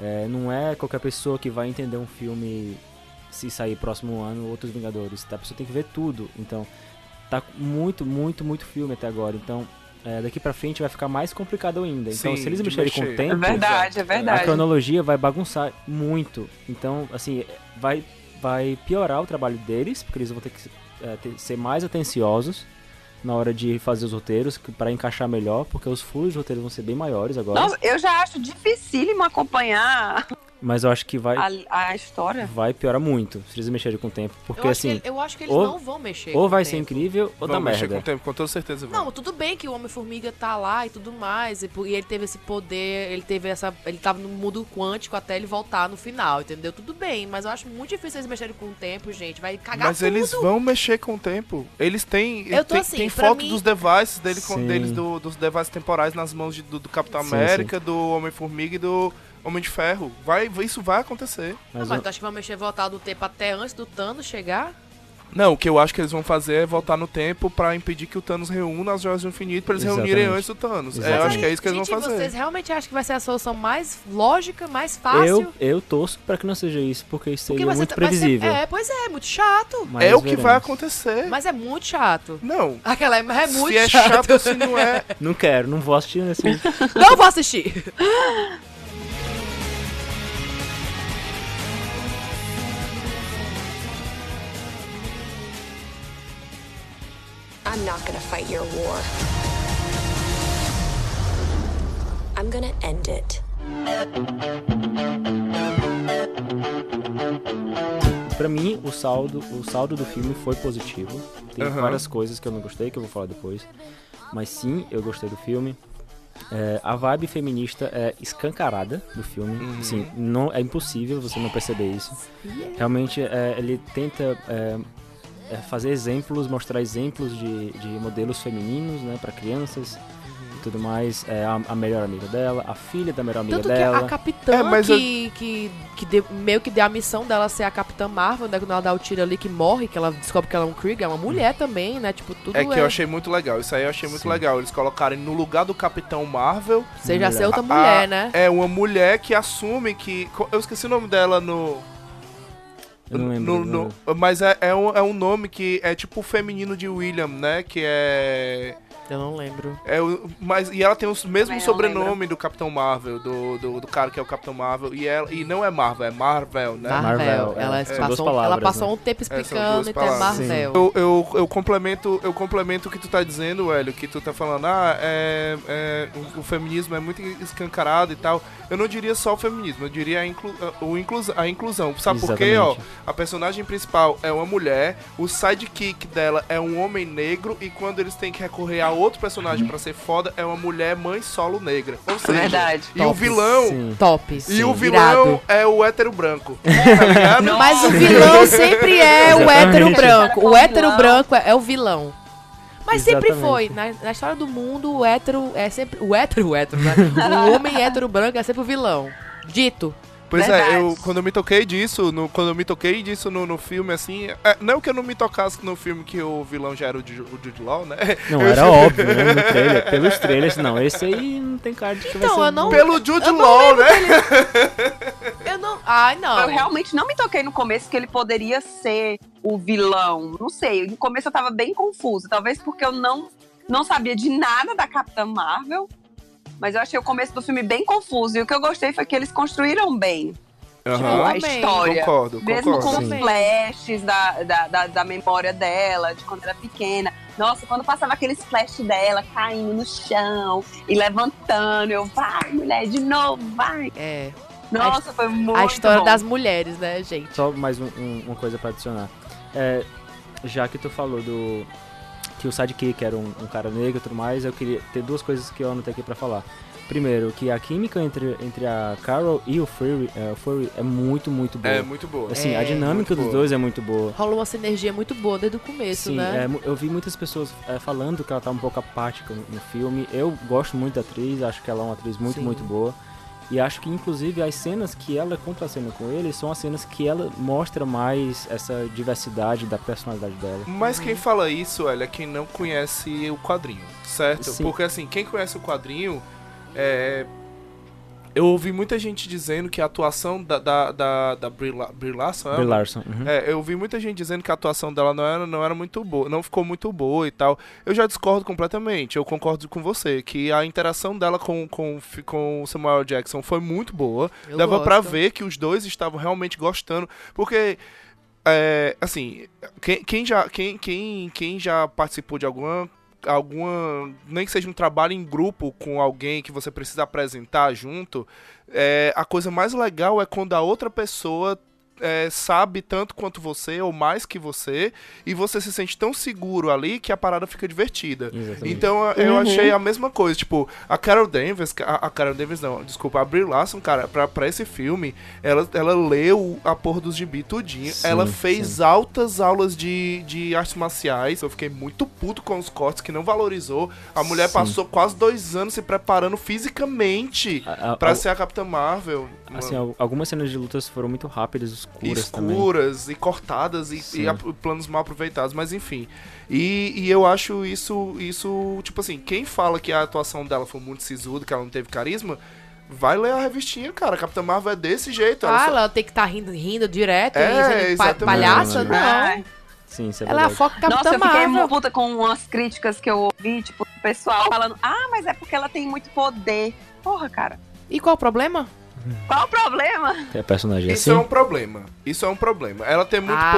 D: é, não é qualquer pessoa que vai entender um filme se sair próximo ano Outros Vingadores. A pessoa tem que ver tudo. Então, tá muito, muito, muito filme até agora. Então, é, daqui pra frente vai ficar mais complicado ainda. Então,
A: Sim,
D: se eles mexerem com o
A: mexer.
C: É
D: tempo,
C: verdade, é
D: a
C: verdade.
D: cronologia vai bagunçar muito. Então, assim, vai, vai piorar o trabalho deles, porque eles vão ter que é, ter- ser mais atenciosos na hora de fazer os roteiros, pra encaixar melhor, porque os furos de roteiro vão ser bem maiores agora.
C: Nossa, eu já acho dificílimo acompanhar
D: Mas eu acho que vai,
C: a, a história.
D: vai piorar muito se eles mexerem com o tempo. Porque
B: eu,
D: assim,
B: que, eu acho que eles
D: ou-
B: não vão mexer.
D: ou
B: com
D: vai ser
B: tempo.
D: incrível ou dá
A: Vamos mexer com o
D: merda.
A: tempo, com toda certeza vão.
B: Não, tudo bem que o Homem-Formiga tá lá e tudo mais, e, e ele teve esse poder, ele teve essa. Ele tava no mundo quântico até ele voltar no final, entendeu? Tudo bem, mas eu acho muito difícil eles mexerem com o tempo, gente. Vai cagar
A: Mas
B: tudo.
A: eles vão mexer com o tempo. Eles têm.
B: Eu tô
A: tem,
B: assim,
A: tem foto
B: mim-
A: dos devices dele com,
D: Sim.
A: deles, do- dos devices temporais nas mãos de- do, do Capitão
D: Sim,
A: América, do Homem-Formiga e do Homem de Ferro. Vai, isso vai acontecer.
B: Não,
D: Mas
B: mas
D: eu-
B: tu acha que vão mexer voltar do tempo até antes do Thanos chegar?
A: Não, o que eu acho que eles vão fazer é voltar no tempo pra impedir que o Thanos reúna as joias do infinito pra eles reunirem
D: Exatamente.
A: antes do Thanos. É, eu acho que é isso que eles vão
B: gente,
A: fazer.
B: vocês realmente acham que vai ser a solução mais lógica, mais fácil?
D: eu, eu torço pra que não seja isso, porque isso
B: Porque
D: seria muito
B: vai ser-
D: previsível.
B: é, pois é, muito chato.
D: Mas
A: É o que vai
D: veremos.
A: acontecer.
B: Mas é muito chato.
A: Não.
B: Aquela é, é muito
A: se é
B: chato.
A: chato, se não é.
D: Não quero, não vou assistir nesse.
B: Não vou assistir.
E: I'm not gonna fight your war. I'm gonna end it.
D: Pra mim, o saldo, o saldo do filme foi positivo. Tem
A: Aham.
D: várias coisas que eu não gostei, que eu vou falar depois. Mas sim, eu gostei do filme. É, a vibe feminista é escancarada do filme.
A: Uhum.
D: Assim, não, é impossível você não perceber isso. Realmente, é, ele tenta é, é, fazer exemplos, mostrar exemplos de, de modelos femininos, né, para crianças e tudo mais. É, a, a melhor amiga dela, a filha da melhor amiga
B: Tanto que
D: dela.
B: a capitã
A: É, mas
B: que, que, que deu- meio que deu a missão dela ser a Capitã Marvel, né? Quando ela dá o tiro ali que morre, que ela descobre que ela é um Krieger, é uma mulher também, né? Tipo, tudo
A: É que eu achei muito legal. Isso aí eu achei muito
D: Sim.
A: legal. Eles colocarem no lugar do Capitão Marvel.
B: Seja ser outra
A: a-
B: mulher, né?
A: É uma mulher que assume que. Eu esqueci o nome dela no.
D: Eu não lembro.
A: No- no- mas é, é, um, é um nome que é tipo o feminino de William, né? Que é.
B: Eu não lembro.
A: é o, mas, e ela tem o mesmo
C: Também
A: sobrenome do Capitão Marvel, do, do, do cara que é o Capitão Marvel. E, ela, e não é Marvel, é Marvel, né?
B: Marvel.
D: Marvel, é.
B: Ela,
D: duas
B: passou,
D: palavras,
B: ela passou
D: né?
B: um tempo
A: são
B: explicando então é. Marvel.
A: Eu, eu, eu complemento eu complemento o que tu tá dizendo, Hélio, que tu tá falando, ah, é, é, o, o feminismo é muito escancarado e tal. Eu não diria só o feminismo, eu diria a, inclu, a, o inclus, a inclusão. Sabe por quê, ó? A personagem principal é uma mulher, o sidekick dela é um homem negro, e quando eles têm que recorrer a outro personagem pra ser foda, é uma mulher mãe solo negra. Ou seja,
C: Verdade.
A: e o
B: Top.
A: vilão.
D: Sim.
B: Top.
A: E o
B: Sim.
A: vilão
B: Irado.
A: é o hétero branco. Tá ligado?
B: Mas o vilão sempre é o hétero branco. O hétero branco é, é o vilão. Mas sempre
D: Exatamente.
B: foi. Na, na história do mundo, o hétero é sempre. O hétero, o hétero, né? O homem hétero branco é sempre o vilão. Dito.
A: Pois
C: Verdade.
A: é, eu, quando eu me toquei disso, no, quando eu me toquei disso no, no filme, assim, é, não que eu não me tocasse no filme que o vilão já era o Jude, o Jude Law, né?
D: Não, era óbvio, né? No trailer. Pelos trailers, não. Esse aí não tem cara de que vai
B: Então,
D: ser
B: eu não-.
A: Pelo Jude
B: Eu não
A: Law, né?
B: Eu não. Ai, não.
C: Eu realmente não me toquei no começo que ele poderia ser o vilão. Não sei. No começo eu tava bem confusa. Talvez porque eu não, não sabia de nada da Capitã Marvel. Mas eu achei o começo do filme bem confuso. E o que eu gostei foi que eles construíram bem
A: Aham.
C: a
B: Também.
C: história.
A: Concordo,
C: Mesmo
A: concordo.
C: com os
B: Sim.
C: flashes da, da, da, da memória dela, de quando era pequena. Nossa, quando passava aqueles flashes dela caindo no chão e levantando, eu, vai, mulher, de novo, vai.
B: É.
C: Nossa, foi muito
B: A história
C: bom.
B: das mulheres, né, gente?
D: Só mais um- um- uma coisa pra adicionar. É, já que tu falou do. Que o sidekick era um, um cara negro e tudo mais, eu queria ter duas coisas que eu anotei aqui pra falar. Primeiro, que a química entre, entre a Carol e o Fury, é, o Fury é muito, muito boa.
A: É muito boa.
D: Assim,
B: É,
D: a dinâmica dos
A: boa.
D: dois é muito boa.
B: Rolou uma sinergia muito boa desde o começo,
D: Sim,
B: né?
D: é, eu vi muitas pessoas é, falando que ela tá um pouco apática no, no filme. Eu gosto muito da atriz, acho que ela é uma atriz muito,
B: Sim.
D: muito boa. E acho que, inclusive, as cenas que ela contracena com ele são as cenas que ela mostra mais essa diversidade da personalidade dela.
A: Mas quem fala isso, olha, é quem não conhece o quadrinho, certo?
D: Sim.
A: Porque assim, quem conhece o quadrinho, é... Eu ouvi muita gente dizendo que a atuação da, da, da, da Brie, La- Brie Larson, é?
D: Brie Larson. uhum.
A: É, eu ouvi muita gente dizendo que a atuação dela não era, não era muito boa, não ficou muito boa e tal. Eu já discordo completamente, eu concordo com você, que a interação dela com, com, com o Samuel Jackson foi muito boa.
B: Eu
A: Dava pra ver que os dois estavam realmente gostando, porque é, assim, quem, quem já quem, quem, quem já participou de alguma alguma nem que seja um trabalho em grupo com alguém que você precisa apresentar junto, é, a coisa mais legal é quando a outra pessoa é, sabe tanto quanto você ou mais que você e você se sente tão seguro ali que a parada fica divertida.
D: Exatamente.
A: Então eu
C: Uhum.
A: achei a mesma coisa, tipo, a Carol Danvers, a, a Carol Danvers não, desculpa, a Brie Larson, cara, pra, pra esse filme, ela, ela leu a porra dos gibi tudinho,
D: Sim,
A: ela fez
D: sim.
A: altas aulas de, de artes marciais, eu fiquei muito puto com os cortes que não valorizou, a mulher
D: Sim.
A: passou quase dois anos se preparando fisicamente
D: A- a-
A: pra
D: a-
A: ser a Capitã Marvel.
D: assim, al- algumas cenas de lutas foram muito rápidas, escuras,
A: escuras e cortadas e,
D: Sim.
A: e a- planos mal aproveitados, mas enfim. E, e eu acho isso, isso, tipo assim, quem fala que a atuação dela foi muito sisuda, que ela não teve carisma, vai ler a revistinha, cara. A Capitã Marvel é desse jeito. ela
B: Ah,
A: só-
B: ela tem que estar rindo, rindo direto
A: É,
B: e
A: exatamente.
B: palhaça?
D: Não,
B: Não.
C: Ai,
D: Sim, isso é
B: Ela é a Capitã
C: Nossa, eu fiquei
B: Marvel.
C: puta com umas críticas que eu ouvi, tipo, o pessoal falando, ah, mas é porque ela tem muito poder. Porra, cara.
B: E qual o problema?
C: Qual o problema?
D: Tem a personagem
A: Isso
D: assim?
A: é um problema. Isso é um problema. Ela ter muito
B: Ah.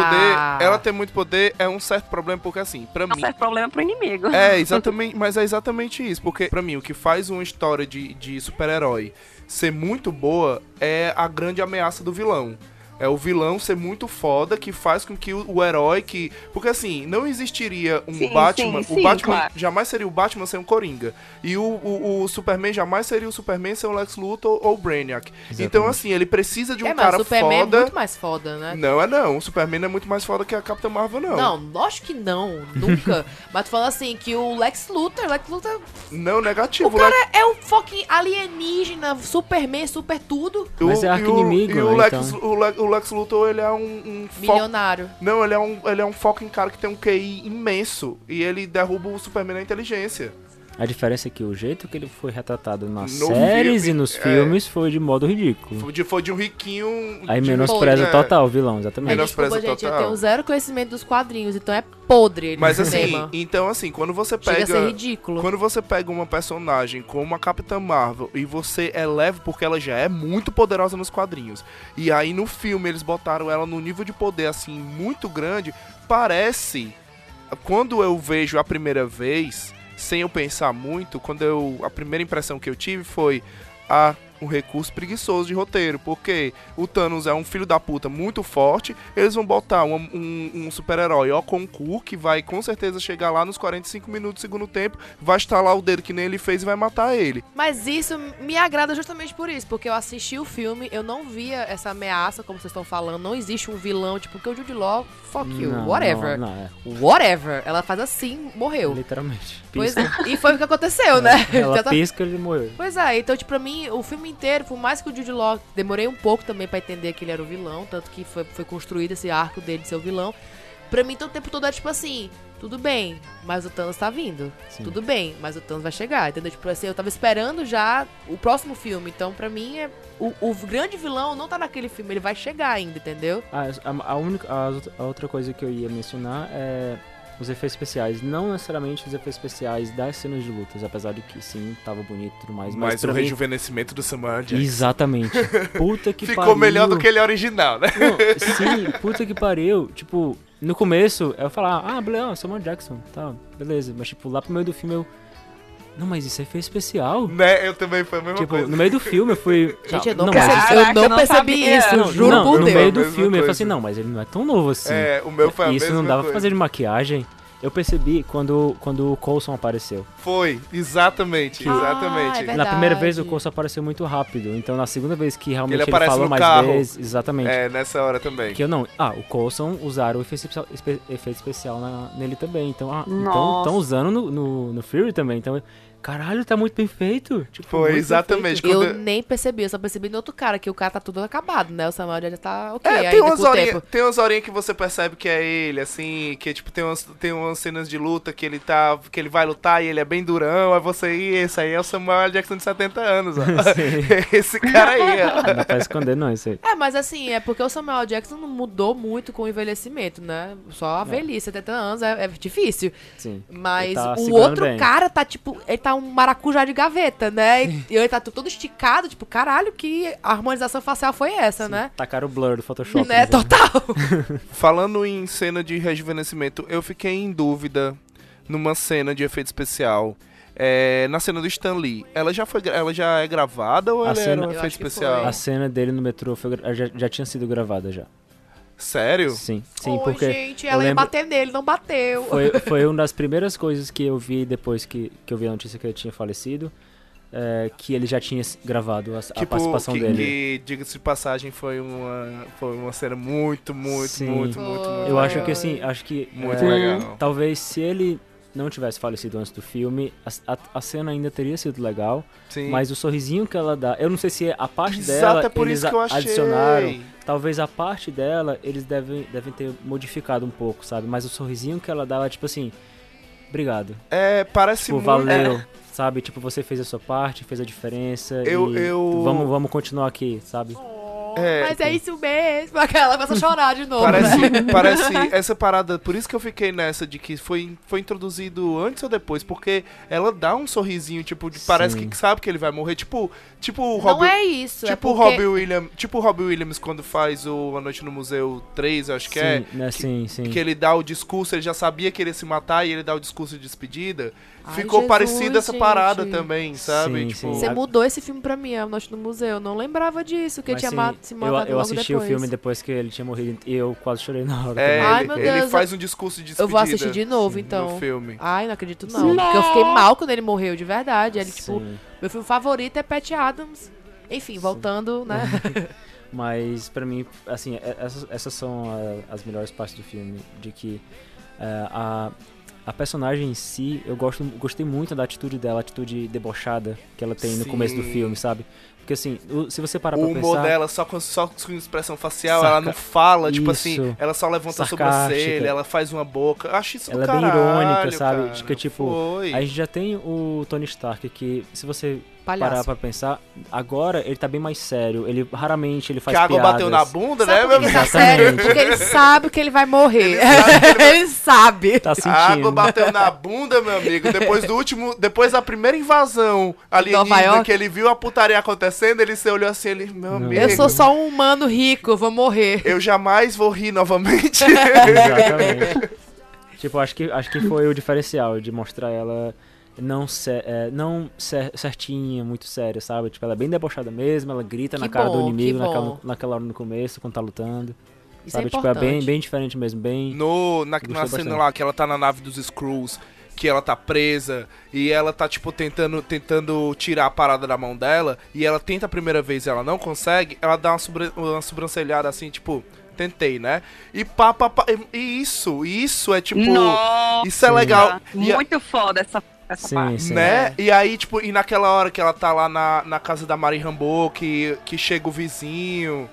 A: poder, ela ter muito poder é um certo problema porque assim, pra mim,
C: Nossa, é problema pro inimigo.
A: É, exatamente, mas é exatamente isso, porque pra mim o que faz uma história de, de super-herói ser muito boa é a grande ameaça do vilão. É o vilão ser muito foda que faz com que o, o herói que. Porque assim, não existiria um
C: Sim,
A: Batman.
C: sim,
A: o
C: sim,
A: Batman
C: claro.
A: jamais seria o Batman sem um Coringa. E o, o, o Superman jamais seria o Superman sem o Lex Luthor ou o Brainiac. Então,
D: Exatamente.
A: assim, ele precisa de um
B: é, mas
A: cara
B: o Superman
A: foda.
B: é muito mais foda, né?
A: Não é não. O Superman é muito mais foda que a Capitã Marvel, não.
B: Não, lógico que não, nunca. Mas tu fala assim, que o Lex Luthor, Lex Luthor
A: Não, negativo.
B: O cara é um fucking alienígena, Superman, super tudo,
D: Mas é
A: o-
D: arqui-inimigo,
A: E o,
D: né,
A: Lex,
D: então.
A: o, Le- o Lex Luthor, ele é um, um
B: milionário.
A: Não, ele é um, ele é um fucking cara que tem um QI imenso. E ele derruba o Superman na inteligência.
D: A diferença é que o jeito que ele foi retratado nas
A: No
D: séries
A: filme,
D: e nos
A: é.
D: filmes foi de modo ridículo.
A: Foi de, foi de um riquinho.
D: Aí
A: de-
D: menospreza
A: é.
D: total o vilão, exatamente.
B: Mas
A: Menos-
B: desculpa,
A: Menospreza
B: gente, eu
A: total.
B: tenho zero conhecimento dos quadrinhos, então é podre ele
A: Mas assim,
B: cinema.
A: então assim, quando você
B: Chega a ser
A: pega.
B: ridículo.
A: Quando você pega uma personagem como a Capitã Marvel e você eleva porque ela já é muito poderosa nos quadrinhos. E aí no filme eles botaram ela num nível de poder assim muito grande, parece quando eu vejo a primeira vez, sem eu pensar muito, quando eu a primeira impressão que eu tive foi a um recurso preguiçoso de roteiro, porque o Thanos é um filho da puta muito forte, eles vão botar um, um- um super-herói ó com cu que vai com certeza chegar lá nos 45 minutos do segundo tempo, vai estalar o dedo que nem ele fez e vai matar ele.
B: Mas isso me agrada justamente por isso, porque eu assisti o filme, eu não via essa ameaça, como vocês estão falando, não existe um vilão, tipo, porque o Jude Law, fuck you,
D: Não,
B: whatever.
D: Não, não, é.
B: Whatever. Ela faz assim, morreu.
D: Literalmente.
B: Pois
D: Pisca.
B: é, e foi o que aconteceu, né?
D: Ela
B: Já tá-
D: pisca e ele morreu.
B: Pois é, então, tipo, pra mim, o filme inteiro, por mais que o Jude Law demorei um pouco também pra entender que ele era o vilão, tanto que foi, foi construído esse arco dele de ser o vilão. Pra mim, então, o tempo todo é tipo assim, tudo bem, mas o Thanos tá vindo.
D: Sim.
B: Tudo bem, mas o Thanos vai chegar, entendeu? Tipo assim, eu tava esperando já o próximo filme, então pra mim, é, o, o grande vilão não tá naquele filme, ele vai chegar ainda, entendeu?
D: Ah, a, a única, a, a outra coisa que eu ia mencionar é os efeitos especiais. Não necessariamente os efeitos especiais das cenas de lutas, apesar de que sim, tava bonito e tudo mais. Mas,
A: Mas, o
D: mim,
A: rejuvenescimento do Samuel Jackson
D: Exatamente. Puta que
A: ficou
D: pariu.
A: melhor do que ele original, né?
D: Não, sim, puta que pariu. Tipo, no começo eu falava, ah, beleza, Samuel Jackson, tá, beleza. Mas tipo, lá pro meio do filme eu. Não, mas isso é efeito especial.
A: né? Eu também foi a mesma
D: Tipo,
A: coisa.
D: no meio do filme eu fui.
B: Gente, eu não,
D: não,
C: Caraca,
B: eu não
C: não
B: percebi
C: sabia.
B: isso,
D: Não,
B: juro
D: não,
B: por
D: no
B: Deus.
D: meio do filme eu falei
A: coisa.
D: assim, não, mas ele não é tão novo assim.
A: É, o meu foi a
D: Isso não dava
A: coisa.
D: pra fazer de maquiagem. Eu percebi quando, quando o Coulson apareceu.
A: Foi, exatamente,
B: Ah,
A: exatamente.
B: é verdade.
D: Na primeira vez o Coulson apareceu muito rápido. Então na segunda vez que realmente
A: Ele
D: ele,
A: aparece
D: falou mais
A: carro.
D: vezes. Exatamente.
A: É, nessa hora também.
D: Que eu não. Ah, o Coulson usaram o efeito especial, espe- efeito especial na- nele também. Então, ah, então estão usando no, no, no Fury também. Então, caralho, tá muito bem feito. Tipo,
A: Foi, exatamente.
D: feito.
A: Quando-
B: Eu nem percebi, eu só percebi no outro cara, que o cara tá tudo acabado, né? O Samuel já tá ok,
A: É, tem umas,
B: tempo.
A: tem umas horinhas que você percebe que é ele, assim, que tipo, tem umas, tem umas cenas de luta que ele tá. que ele vai lutar e ele é bem durão, aí você, "Ih, esse aí é o Samuel. Jackson de 70 anos, ó. esse cara aí, ó.
D: Não dá pra esconder, não, isso aí.
B: É, mas assim, é porque o Samuel Jackson não mudou muito com o envelhecimento, né? Só a velhice, 70 anos é, é difícil.
D: Sim.
B: Mas
D: tá
B: o outro
D: bem.
B: cara tá tipo, ele tá um maracujá de gaveta, né? E ele tá todo esticado, tipo, caralho, que harmonização facial foi essa, né?
D: Tacaram o blur do Photoshop.
B: Né,
D: é-
B: total.
A: Falando em cena de rejuvenescimento, eu fiquei em dúvida numa cena de efeito especial. É, na cena do Stan Lee, ela já, foi, ela já é gravada ou
D: A
A: ela
D: cena-
A: era um efeito especial?
D: A cena dele no metrô foi já, já tinha sido gravada já.
A: Sério?
D: Sim, sim,
B: Oi,
D: porque
B: gente,
D: eu
B: ela ia
D: lembro-
B: bater nele, não bateu.
D: foi, foi uma das primeiras coisas que eu vi depois que, que eu vi a notícia que ele tinha falecido, é, que ele já tinha gravado a, a
A: Tipo,
D: participação
A: que,
D: dele.
A: que, diga-se de passagem, foi uma, foi uma cena muito, muito,
D: Sim.
A: muito, muito, muito
D: Eu acho
A: legal.
D: que assim, acho que
A: Muito
D: é,
A: legal.
D: talvez se ele não tivesse falecido antes do filme, a, a, a cena ainda teria sido legal,
A: Sim.
D: mas o sorrisinho que ela dá, eu não sei se é a parte
A: Exato,
D: dela
A: é por
D: eles
A: isso que eu achei.
D: adicionaram, talvez a parte dela eles devem, devem ter modificado um pouco, sabe? Mas o sorrisinho que ela dá, ela, tipo assim, obrigado.
A: É, parece
D: Tipo,
A: muito...
D: valeu, sabe? Tipo, você fez a sua parte, fez a diferença
A: Eu-
D: e
A: eu-
D: vamos, vamos continuar aqui, sabe?
A: É,
B: Mas é isso mesmo. Aquela começa a chorar de novo,
A: Parece,
B: né?
A: parece essa parada, por isso que eu fiquei nessa de que foi, foi introduzido antes ou depois, porque ela dá um sorrisinho, tipo, de- parece que sabe que ele vai morrer, tipo, tipo o
B: Não
A: Robbie,
B: é isso, é
A: tipo o
B: porque...
A: Robbie Williams, tipo o Robbie Williams quando faz o A Noite no Museu 3, eu acho que é,
D: sim, né?
A: que-
D: sim, sim.
A: que ele dá o discurso, ele já sabia que ele ia se matar e ele dá o discurso de despedida.
B: Ai,
A: Ficou
B: Jesus,
A: parecido essa
B: gente.
A: parada também, sabe?
D: Sim,
A: tipo,
D: sim.
B: Você mudou esse filme pra mim, A Noite no Museu. Eu não lembrava disso, que ele
D: Mas,
B: tinha
D: sim,
B: ma- se
D: eu,
B: matado
D: eu
B: logo
D: assisti
B: depois.
D: o filme depois que ele tinha morrido e eu quase chorei na hora.
A: é.
B: Ai,
A: ele,
B: meu
A: ele
B: Deus,
A: faz um discurso de despedida
B: Eu vou assistir de novo,
A: no
B: então.
A: filme.
B: Ai, não acredito não. Porque eu fiquei mal quando ele morreu, de verdade. Ele, tipo,
D: Sim.
B: meu filme favorito é Pat Adams. Enfim, voltando, né?
D: Mas pra mim, assim, é- essas, essas são ah, as melhores partes do filme, de que é, a a personagem em si, eu gosto, gostei muito da atitude dela, a atitude debochada que ela tem no
A: Sim.
D: começo do filme, sabe? Porque assim, o- se você parar
A: O
D: pra
A: humor
D: pensar...
A: dela só com, só com expressão facial,
D: Saca-
A: ela não fala, tipo assim, ela só levanta a
D: Sarcástica.
A: sobrancelha, ela faz uma boca. Eu acho isso do
D: Ela é bem irônica, sabe?
A: cara.
D: Que, tipo,
A: Foi.
D: A gente já tem o Tony Stark que, se você
B: Palhaço.
D: parar pra pensar, agora ele tá bem mais sério. Ele raramente ele faz
A: que a água
D: piadas.
A: bateu na bunda,
B: Sabe
A: né, meu
B: que
A: amigo?
B: tá sério? Porque ele sabe que ele vai morrer.
A: Ele
B: Ele sabe.
D: Tá sentindo.
A: A água bateu na bunda, meu amigo. Depois do último. Depois da primeira invasão alienígena que ele viu a putaria acontecendo, ele se olhou assim, ele, meu amigo.
B: Eu sou só um humano rico, vou morrer.
A: Eu jamais vou rir novamente.
D: Exatamente. tipo, acho que, acho que foi o diferencial de mostrar ela não, é, não cer- certinha, muito séria, sabe? Tipo, ela é bem debochada mesmo, ela grita na
B: Que
D: cara
B: bom,
D: do inimigo
B: que
D: naquela, naquela hora no começo, quando tá lutando.
B: Isso
D: sabe?
B: é
D: tipo, é bem, bem diferente mesmo, bem.
A: No, na, na cena lá que ela tá na nave dos Skrulls, que ela tá presa e ela tá, tipo, tentando, tentando tirar a parada da mão dela, e ela tenta a primeira vez e ela não consegue, ela dá uma, sobre, uma sobrancelhada assim, tipo, tentei, né? E pá, pá, pá, e e isso, isso é tipo.
C: Nossa,
A: Isso é legal. E a-
C: muito foda essa, essa
D: Sim,
C: parte.
D: sim.
A: né? E aí, tipo, e naquela hora que ela tá lá na, na casa da Mari Rambo, que, que chega o vizinho,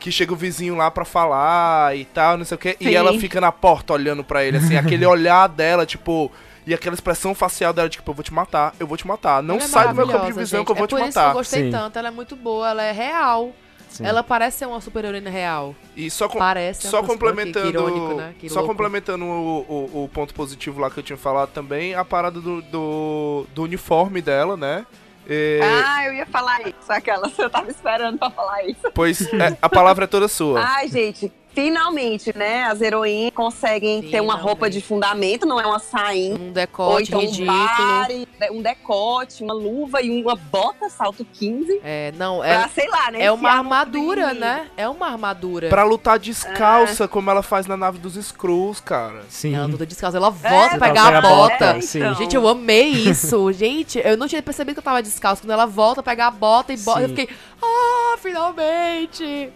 A: que chega o vizinho lá pra falar e tal, não sei o quê,
C: Sim.
A: e ela fica na porta olhando pra ele, assim, aquele olhar dela, tipo, e aquela expressão facial dela, tipo, eu vou te matar, eu vou te matar, não
B: Ela é
A: sai do meu campo de visão
B: gente.
A: que eu vou
B: é
A: te
B: por isso que
A: matar.
B: eu gostei
D: Sim.
B: tanto. Ela é muito boa, ela é real.
D: Sim.
B: Ela parece ser uma super-heroína real.
A: E só, com,
B: Parece. é
A: só complementando,
B: Que irônico, né? Que
A: só
B: louco.
A: complementando o, o, o ponto positivo lá que eu tinha falado também, a parada do, do, do uniforme dela, né? É,
C: Ah, eu ia falar isso, aquela. Eu tava esperando pra falar isso.
A: Pois é, a palavra é toda sua.
C: Ai, gente, finalmente, né? As heroínas conseguem ter uma
B: Finalmente.
C: roupa de fundamento, não é uma sainha.
B: Um
C: Ou
B: decote
C: então um
B: ridículo.
C: body, um decote, uma luva e uma bota, salto 15.
B: É, não,
C: Pra,
B: é,
C: sei lá, né?
B: é uma armadura, né? É uma armadura.
A: Pra lutar descalça, como ela faz na nave dos Skrulls, cara.
D: Sim.
B: Ela luta descalça, ela volta
C: É,
B: pra
D: Ela
B: pegar a
D: a
B: bota.
D: sim.
C: então.
B: Gente, eu amei isso. Gente, eu não tinha percebido que eu tava descalço. Quando ela volta, pegar a bota e bota, eu fiquei, ah, finalmente!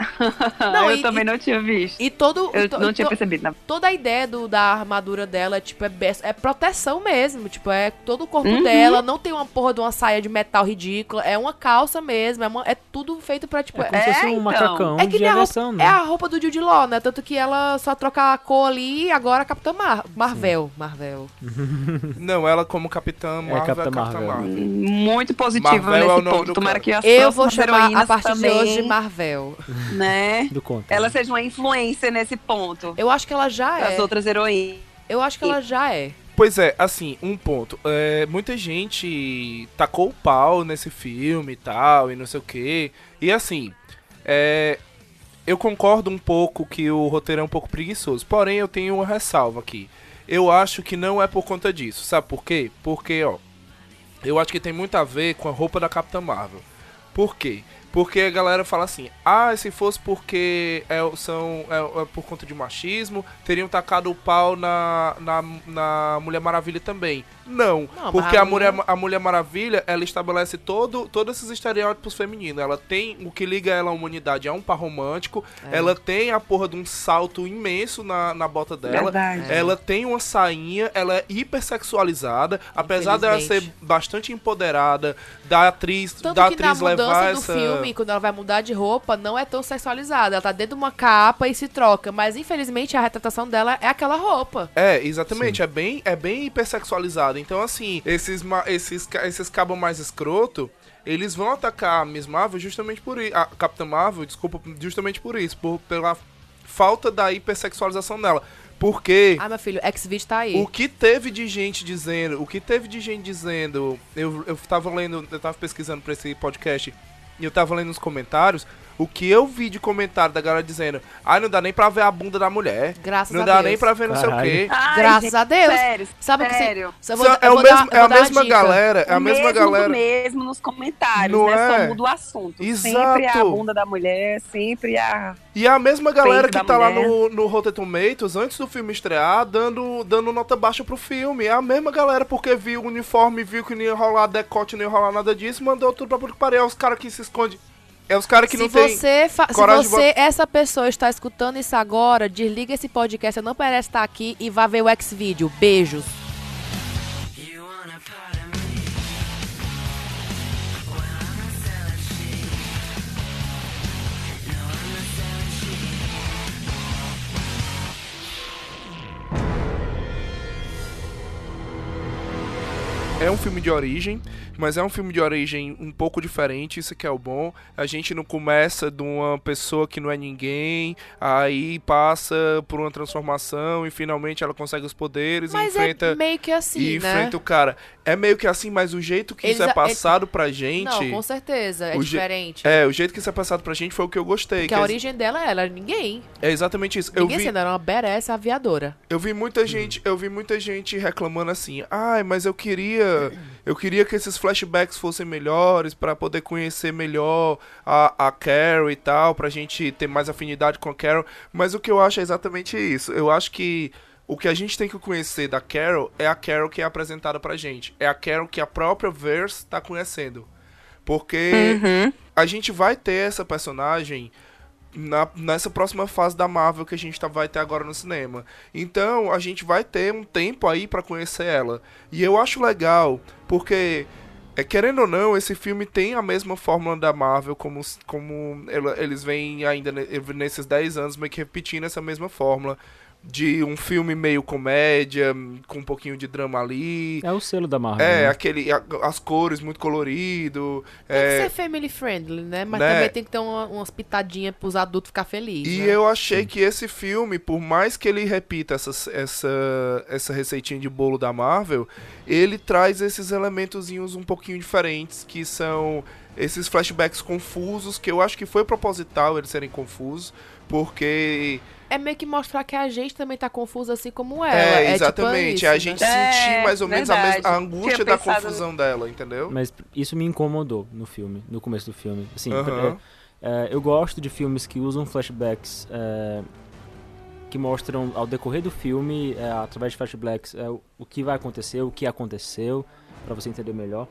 B: Não,
C: eu
B: e-
C: também não tinha visto.
B: E todo.
C: Eu
B: to-
C: não tinha
B: to-
C: percebido. Na...
B: toda a ideia do, da armadura dela é, tipo, é, é proteção mesmo. Tipo, é todo o corpo
C: Uhum.
B: dela. Não tem uma porra de uma saia de metal ridícula. É uma calça mesmo. É, uma- é tudo feito pra, tipo.
D: É como
B: É,
D: se fosse
C: É,
D: um
C: então.
D: macacão
B: é que
D: de
B: roupa,
D: né?
B: é a roupa do Jude Law, né? Tanto que ela só troca a cor ali e agora a Capitã Mar Marvel. Marvel.
A: Não, ela como Capitã Marvel é
D: Capitã
A: Capitã
D: Marvel.
A: Marvel.
C: Muito positivo
A: Marvel é
C: nesse
A: nome
C: ponto. Tomara que as
B: Eu vou chamar a partir
C: também,
B: de hoje de Marvel.
C: né?
D: Do conto.
C: Ela seja uma influência nesse ponto.
B: Eu acho que ela já é.
C: outras heroínas.
B: Eu acho que ela já é.
A: Pois é, assim, um ponto. É, muita gente tacou o pau nesse filme e tal, e não sei o quê. E assim, é, eu concordo um pouco que o roteiro é um pouco preguiçoso. Porém, eu tenho uma ressalva aqui. Eu acho que não é por conta disso. Sabe por quê? Porque, ó, eu acho que tem muito a ver com a roupa da Capitã Marvel. Por quê? Porque a galera fala assim, ah, se fosse porque é, são, é, é por conta de machismo, teriam tacado o pau na, na, na Mulher Maravilha também. Não,
B: Não,
A: porque a Mulher, a Mulher Maravilha, ela estabelece todo, todos esses estereótipos femininos. Ela tem, o que liga ela à humanidade é um par romântico,
B: É.
A: ela tem a porra de um salto imenso na, na bota dela,
C: Verdade.
A: ela tem uma sainha, ela é hipersexualizada, apesar dela ser bastante empoderada, da atriz,
B: Tanto
A: da
B: que na
A: atriz levar essa...
B: filme, quando ela vai mudar de roupa, não é tão sexualizada. Ela tá dentro de uma capa e se troca. Mas infelizmente a retratação dela é aquela roupa.
A: É, exatamente, é bem, é bem hipersexualizado. Então, assim, esses, esses, esses cabos mais escroto, eles vão atacar a Miss Marvel justamente por isso. A Capitã Marvel, desculpa, justamente por isso, por, pela falta da hipersexualização dela. Porque
B: Ah, meu filho, X-Video tá aí.
A: o que teve de gente dizendo, o que teve de gente dizendo, eu, eu tava lendo, eu tava pesquisando pra esse podcast e eu tava lendo nos comentários, o que eu vi de comentário da galera dizendo, ai, não dá nem pra ver a bunda da mulher,
B: Graças
A: não
B: a
A: dá
B: Deus.
A: nem pra ver não sei o
D: Caralho.
A: quê.
C: Ai,
B: Graças
C: gente,
B: a Deus.
C: Sério,
B: Sabe o que
C: sério.
B: você...
A: é o
B: vou dar-
A: mesmo,
B: eu
A: é a mesma galera, é a mesma
C: mesmo
A: galera.
C: mesmo nos comentários,
A: Não
C: né?
A: é?
C: Só muda o assunto.
A: Exato.
C: Sempre a bunda da mulher, sempre a...
A: E a mesma galera que tá lá
C: mulher.
A: no, no Rotten Tomatoes, antes do filme estrear, dando, dando nota baixa pro filme. É a mesma galera, porque viu o uniforme, viu que não ia rolar decote, não ia rolar nada disso, mandou tudo pra puta que pariu. É Os caras que se escondem É os caras que
B: se
A: não tem.
B: você, se
A: coragem de
B: você, essa pessoa está escutando isso agora, desliga esse podcast, você não merece estar aqui e vá ver o X-Video. Beijos.
A: É um filme de origem, mas é um filme de origem um pouco diferente, isso que é o bom. A gente não começa de uma pessoa que não é ninguém, aí passa por uma transformação e finalmente ela consegue os poderes
B: Mas
A: e enfrenta
B: é meio que assim,
A: e
B: né?
A: enfrenta o cara. É meio que assim, mas o jeito que isso
B: Eles
A: é
B: a-
A: passado pra gente,
B: Não, com certeza, é
A: o je-
B: diferente.
A: é, o jeito que isso é passado pra gente foi o que eu gostei.
B: Porque
A: que
B: a
A: é-
B: origem dela, ela era ninguém.
A: é exatamente isso. Eu
B: ninguém
A: vi,
B: sendo, era uma badass aviadora.
A: Eu vi muita gente, eu vi muita gente reclamando assim: "Ai, mas eu queria, eu queria que esses flashbacks fossem melhores pra poder conhecer melhor a, a Carol e tal, pra gente ter mais afinidade com a Carol". Mas o que eu acho é exatamente isso. Eu acho que o que a gente tem que conhecer da Carol é a Carol que é apresentada pra gente. É a Carol que a própria Verse tá conhecendo. Porque a gente vai ter essa personagem na- nessa próxima fase da Marvel que a gente tá, vai ter agora no cinema. Então, a gente vai ter um tempo aí pra conhecer ela. E eu acho legal, porque, é, querendo ou não, esse filme tem a mesma fórmula da Marvel, como, como eles vêm ainda ne- nesses 10 anos meio que repetindo essa mesma fórmula. De um filme meio comédia, com um pouquinho de drama ali.
D: É o selo da Marvel.
A: É,
D: né?
A: aquele. a- as cores muito colorido.
B: Tem
A: é,
B: que ser family friendly, né? Mas
A: né?
B: também tem que ter uma- umas pitadinhas pros adultos ficar felizes.
A: E
B: né?
A: eu achei que esse filme, por mais que ele repita essas- essa, essa receitinha de bolo da Marvel, ele traz esses elementozinhos um pouquinho diferentes, que são esses flashbacks confusos, que eu acho que foi proposital eles serem confusos, porque
B: É meio que mostrar que a gente também tá confuso assim como ela.
A: é,
B: tipo
A: exatamente,
B: isso,
A: a
B: né?
A: gente
C: É,
A: sentir mais ou menos a, mes-
C: verdade.
A: a angústia
C: Tinha
A: da confusão dela, entendeu?
D: Mas isso me incomodou no filme, no começo do filme. Assim,
A: Aham.
D: é, é, eu gosto de filmes que usam flashbacks é, que mostram ao decorrer do filme, é, através de flashbacks, é, o, o que vai acontecer, o que aconteceu, pra você entender melhor.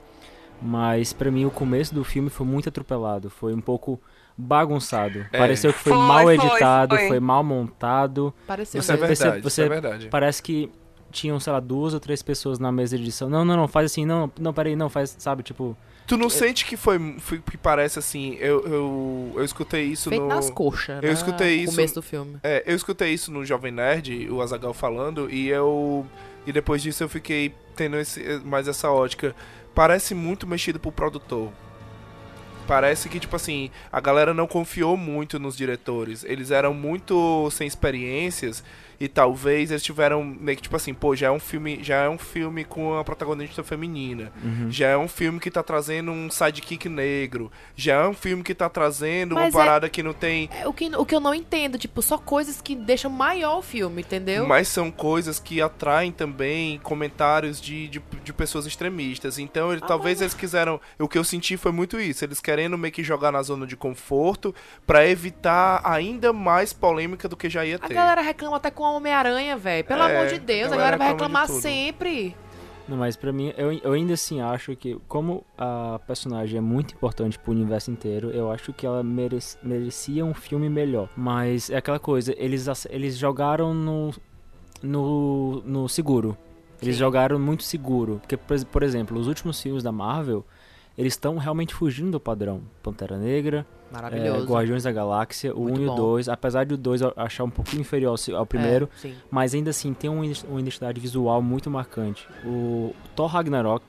D: Mas pra mim o começo do filme foi muito atropelado, foi um pouco bagunçado.
A: É.
D: Pareceu que foi,
C: Foi,
D: mal
C: foi,
D: editado,
C: foi.
D: foi mal montado.
B: Pareceu.
A: Isso é
B: né?
D: você-
A: verdade, isso
D: você-
A: é verdade.
D: Parece que tinham, sei lá, duas ou três pessoas na mesa de edição. Não, não, não, faz assim, não, não, peraí, não, faz, sabe, tipo.
A: Tu não sente que foi, foi que parece assim, eu, eu, eu escutei isso
B: Feito
A: no...
B: nas coxas,
A: eu
B: né?
A: escutei
B: no
A: isso-
B: começo do filme.
A: É, eu escutei isso no Jovem Nerd, o Azagal falando, e eu. E depois disso eu fiquei tendo esse, mais essa ótica. Parece muito mexido pro produtor. Parece que, tipo assim, a galera não confiou muito nos diretores. Eles eram muito sem experiências e talvez eles tiveram meio que, tipo assim, pô, já é um filme, já é um filme com a protagonista feminina.
D: uhum.
A: Já é um filme que tá trazendo um sidekick negro. Já é um filme que tá trazendo
B: Mas
A: uma
B: é-
A: parada que não tem
B: É, o, que, o que eu não entendo, tipo, só coisas que deixam maior o filme, entendeu?
A: Mas são coisas que atraem também comentários de, de, de pessoas extremistas. Então, ele,
B: Ah,
A: talvez eles quiseram. O que eu senti foi muito isso. Eles querendo meio que jogar na zona de conforto pra evitar ainda mais polêmica do que já ia
B: A
A: ter.
B: galera reclama até com o Homem-Aranha, velho. Pelo
A: É,
B: amor de Deus,
A: a
B: a
A: galera
B: galera vai reclamar sempre.
D: Não, mas pra mim, eu, eu ainda assim acho que, como a personagem é muito importante pro universo inteiro, eu acho que ela merece, merecia um filme melhor. Mas é aquela coisa, eles, eles jogaram no, no, no seguro. Eles
B: Sim.
D: jogaram muito seguro. Porque, por, por exemplo, os últimos filmes da Marvel, eles estão realmente fugindo do padrão. Pantera Negra, é. Guardiões da Galáxia, o
B: Muito
D: 1 e o
B: bom.
D: 2. Apesar de o 2 eu achar um pouquinho inferior ao, ao primeiro,
B: É,
D: mas ainda assim tem uma uma identidade visual muito marcante. O Thor Ragnarok,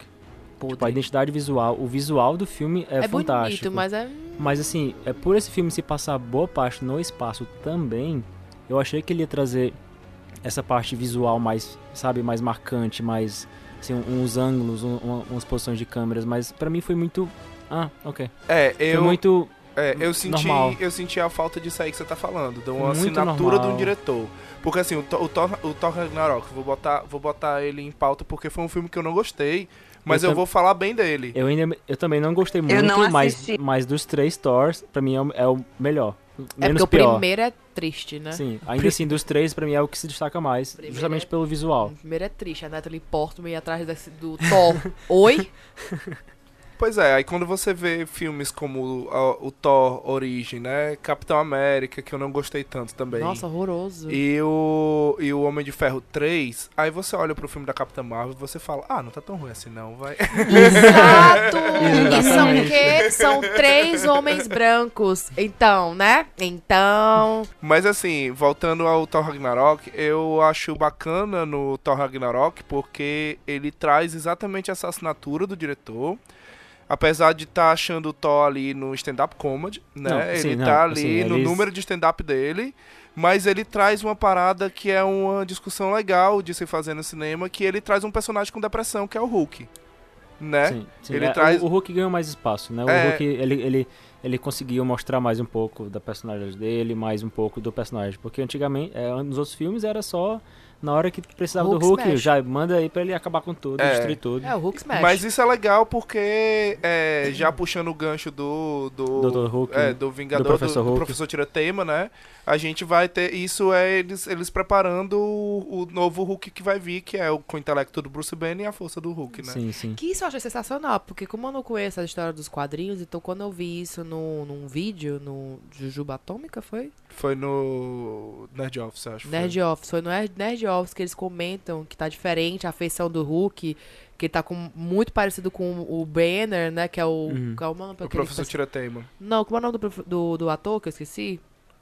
D: tipo, a identidade visual, o visual do filme é,
B: É,
D: fantástico.
B: bonito, mas é.
D: Mas assim, é por esse filme se passar boa parte no espaço também, eu achei que ele ia trazer essa parte visual mais, sabe, mais marcante, mais assim, uns ângulos, um- uma- umas posições de câmeras, mas pra mim foi muito ah, OK.
A: É,
D: Foi
A: eu,
D: muito
A: é, eu senti,
D: normal.
A: eu senti a falta disso aí que você tá falando, de uma
D: Muito
A: assinatura
D: normal.
A: de um diretor. Porque assim, o, Thor- o, Thor, o Thor Ragnarok, vou botar, vou botar ele em pauta porque foi um filme que eu não gostei, mas
D: Eu
A: eu, vou falar bem dele.
D: eu ainda eu também não gostei muito,
C: não
D: mas mas dos três Thors, pra mim é o, é o melhor.
B: É
D: Menos
B: porque o
D: pior.
B: primeiro é triste, né?
D: Sim, ainda assim, dos três, pra mim é o que se destaca mais,
B: Primeiro
D: justamente
B: é-
D: pelo visual.
B: O primeiro é triste. A Natalie Portman atrás do Thor. Oi?
A: Pois é, aí quando você vê filmes como o, o Thor Origem, né? Capitão América, que eu não gostei tanto também.
B: Nossa, horroroso.
A: E o, e o Homem de Ferro 3, aí você olha pro filme da Capitã Marvel e você fala, ah, não tá tão ruim assim não, vai.
B: Exato! e são o quê? São três homens brancos. Então, né? Então.
A: Mas assim, voltando ao Thor Ragnarok, eu acho bacana no Thor Ragnarok porque ele traz exatamente essa assinatura do diretor. Apesar de estar achando o Thor ali no stand-up comedy, né?
D: Não,
A: ele
D: sim,
A: tá
D: não,
A: ali
D: assim,
A: no
D: eles-
A: número de stand-up dele, mas ele traz uma parada que é uma discussão legal de se fazer no cinema, que ele traz um personagem com depressão, que é o Hulk. Né?
D: Sim, sim.
A: Ele
D: É,
A: traz-
D: o, o Hulk ganhou mais espaço, né? O
A: É.
D: Hulk, ele, ele, ele conseguiu mostrar mais um pouco da personagem dele, mais um pouco do personagem. Porque antigamente, é, nos outros filmes, era só na hora que precisava
B: Hulk
D: do Hulk,
B: smash.
D: já manda aí pra ele acabar com tudo,
A: É.
D: destruir tudo.
B: É, o Hulk Smash.
A: Mas isso é legal porque, é, já puxando o gancho do. do
D: Dr. Hulk,
A: É, do Vingador,
D: do
A: do
D: Professor
A: do
D: Hulk.
A: Professor Tiratema, né? A gente vai ter. Isso é eles, eles preparando o, o novo Hulk que vai vir, que é o com o intelecto do Bruce Banner e a força do Hulk, né?
D: Sim, sim.
B: Que isso eu achei sensacional, porque como eu não conheço a história dos quadrinhos, então quando eu vi isso no, num vídeo, no Jujuba Atômica, foi?
A: Foi no Nerd Office, acho.
B: Nerd Office, foi no Nerd Nerd Office que eles comentam que tá diferente a feição do Hulk, que tá com, muito parecido com o Banner, né, que é o...
D: Uhum.
B: Qual é o nome?
A: foi. O Professor Tiratema.
B: Não, como é o nome do, do, do ator que eu esqueci?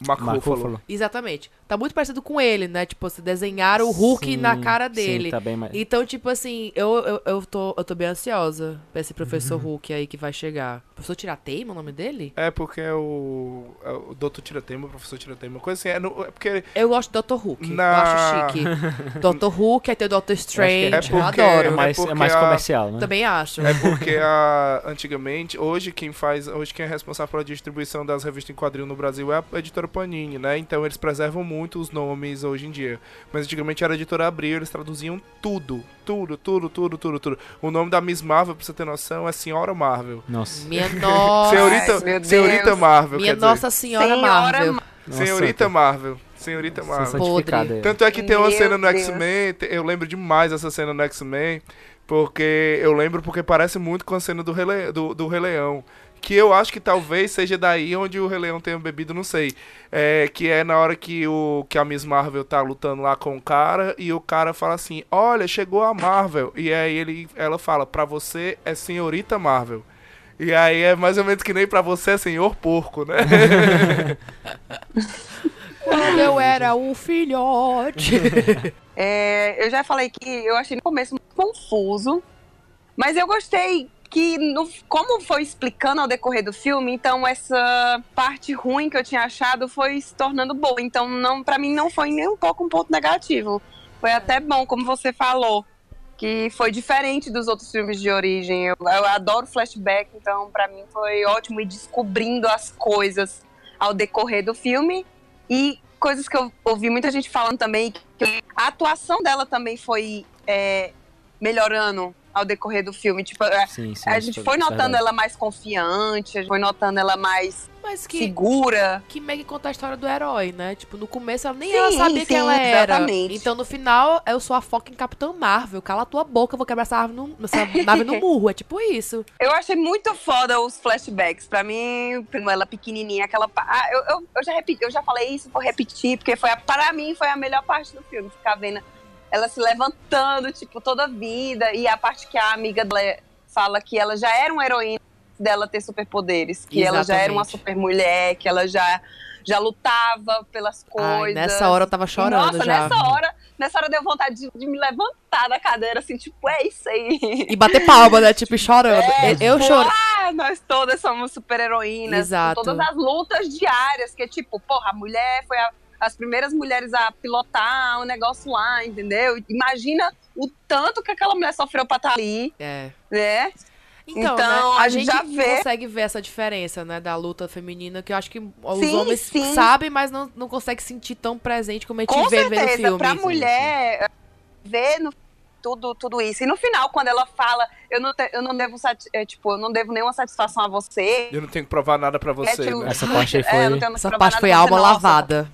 A: Mark,
D: Mark
A: Ruffalo.
D: Ruffalo.
B: Exatamente. Tá muito parecido com ele, né? Tipo, se desenharam o Hulk
D: Sim,
B: na cara
D: sim,
B: dele.
D: tá bem mais...
B: Então, tipo assim, eu, eu, eu, tô, eu tô bem ansiosa pra esse professor
A: Uhum.
B: Hulk aí que vai chegar. Professor Tiratema, o nome dele?
A: É porque é o, é o Dr. Tiratema, o Professor Tiratema, uma coisa assim. É, no- é porque
B: Eu gosto do Dr. Hulk.
A: Na-
B: Eu acho chique. Dr. Hulk, aí tem o Dr. Strange.
A: é porque-
B: eu adoro.
D: É mais, é
A: porque
D: mais
A: a-
D: comercial, né?
B: Também acho.
A: É porque a, antigamente, hoje quem faz, hoje quem é responsável pela distribuição das revistas em quadrinho no Brasil é a editora Panini, né? Então eles preservam muito os nomes hoje em dia. Mas antigamente era a editora Abril, eles traduziam tudo, tudo, tudo, tudo, tudo, tudo. O nome da Miss Marvel, pra você ter noção, é Senhora Marvel.
D: Nossa.
B: Minha nossa.
A: senhorita,
C: Ai,
A: senhorita. Marvel,
B: Minha. Nossa Senhora,
C: Senhora
B: Marvel.
C: Ma-
D: Nossa,
A: Senhorita
D: tá-
A: Marvel. Senhorita Marvel. Tanto é que tem uma
C: Meu
A: cena no. X-Men, eu lembro demais dessa cena no X-Men, porque eu lembro porque parece muito com a cena do Rei, Le- do, do Rei Leão. Que eu acho que talvez seja daí onde o Rei Leão tenha bebido, não sei. É, que é na hora que, o, que a Miss Marvel tá lutando lá com o cara e o cara fala assim: Olha, chegou a Marvel. E aí ele, ela fala: Pra você é Senhorita Marvel. E aí é mais ou menos que nem pra você é Senhor Porco, né?
B: Quando eu era um filhote.
C: É, eu já falei que eu achei no começo muito confuso, mas eu gostei que, no- como foi explicando ao decorrer do filme, então essa parte ruim que eu tinha achado foi se tornando boa. Então, não, para mim, não foi nem um pouco um ponto negativo. Foi até bom, como você falou, que foi diferente dos outros filmes de origem. Eu, eu adoro flashback, então, para mim, foi ótimo ir descobrindo as coisas ao decorrer do filme. E coisas que eu ouvi muita gente falando também, que a atuação dela também foi é, melhorando ao decorrer do filme. Tipo, a,
D: Sim, sim,
C: a gente
D: é-
C: foi
D: é
C: notando
D: verdade.
C: ela mais confiante, a gente foi notando ela mais
B: Mas que,
C: segura.
B: que meio que conta a história do herói, né? Tipo, no começo ela nem
C: Sim,
B: ela sabia
C: sim,
B: quem ela era.
C: exatamente.
B: Então no final eu sou a foca em Capitã Marvel. Cala a tua boca, eu vou quebrar essa, árvore no, essa nave no murro. É tipo isso.
C: Eu achei muito foda os flashbacks. Pra mim, ela pequenininha, aquela. Ah, eu, eu, eu já repeti, eu já falei isso, vou repetir, porque foi a, para mim foi a melhor parte do filme. Ficar vendo ela se levantando, tipo, toda a vida. E a parte que a amiga dela fala que ela já era uma heroína dela ter superpoderes. Que ela já era uma
B: Exatamente.
C: super mulher, que ela já, já lutava pelas
B: Ai,
C: coisas.
B: nessa hora eu tava chorando
C: Nossa,
B: já.
C: nessa hora, nessa hora deu vontade de, de me levantar da cadeira, assim, tipo, é isso aí.
B: E bater palma, né? Tipo, chorando.
C: É,
B: eu
C: tipo,
B: chorei.
C: Ah, nós todas somos super heroínas.
B: Exato.
C: Todas as lutas diárias, que é tipo, porra, a mulher foi a- as primeiras mulheres a pilotar um negócio lá, entendeu? Imagina o tanto que aquela mulher sofreu pra estar ali,
B: É.
C: né?
B: Então,
C: Então,
B: né, a,
C: a
B: gente
C: já vê-
B: consegue ver essa diferença, né, da luta feminina, que eu acho que os
C: Sim,
B: homens
C: sim.
B: sabem, mas não, não conseguem sentir tão presente como a gente
C: Com
B: vê vendo o
C: certeza,
B: filme.
C: pra mulher ver no- tudo, tudo isso. E no final, quando ela fala, eu não, te- eu não devo é, tipo, eu não devo nenhuma satisfação a você.
A: Eu não tenho que provar nada pra você,
C: tipo,
A: né?
D: Essa parte aí
C: É,
D: foi-
C: tenho
B: Essa parte foi alma
C: nossa.
B: lavada.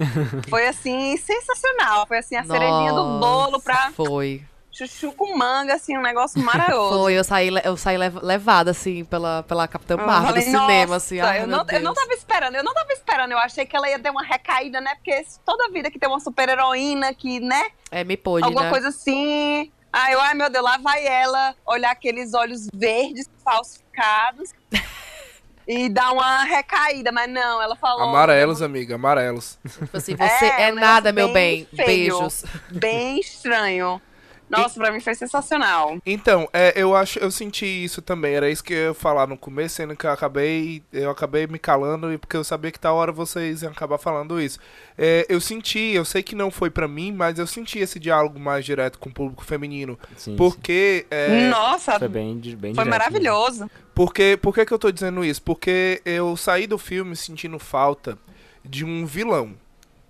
C: Foi assim, sensacional. Foi assim, a cerejinha do bolo pra
B: Foi.
C: Chuchu com manga, assim, um negócio maravilhoso.
B: Foi, eu saí, eu saí lev- levada, assim, pela, pela Capitã Marvel do cinema, assim.
C: "Nossa,
B: ai,
C: eu, não, eu não tava esperando, eu não tava esperando. Eu achei que ela ia ter uma recaída, né? Porque toda vida que tem uma super-heroína que, né?
B: É, me pôde,
C: alguma
B: né?
C: coisa assim. Ai, eu, ai, meu Deus, lá vai ela olhar aqueles olhos verdes falsificados e dar uma recaída. Mas não, ela falou.
A: Amarelos, amiga, amarelos.
B: Tipo assim, você
C: É,
B: é,
C: um
B: nada, meu bem.
C: bem feio.
B: Beijos.
C: Bem estranho. Nossa, pra mim foi sensacional.
A: Então, é, eu acho, eu senti isso também. Era isso que eu ia falar no começo, sendo que eu acabei, eu acabei me calando e porque eu sabia que tal hora vocês iam acabar falando isso. É, eu senti, eu sei que não foi pra mim, mas eu senti esse diálogo mais direto com o público feminino,
D: Sim,
A: porque é,
C: Nossa,
D: sim. Foi bem, bem
C: foi
D: direto mesmo.
C: maravilhoso.
A: Porque, por que, que eu tô dizendo isso? Porque eu saí do filme sentindo falta de um vilão.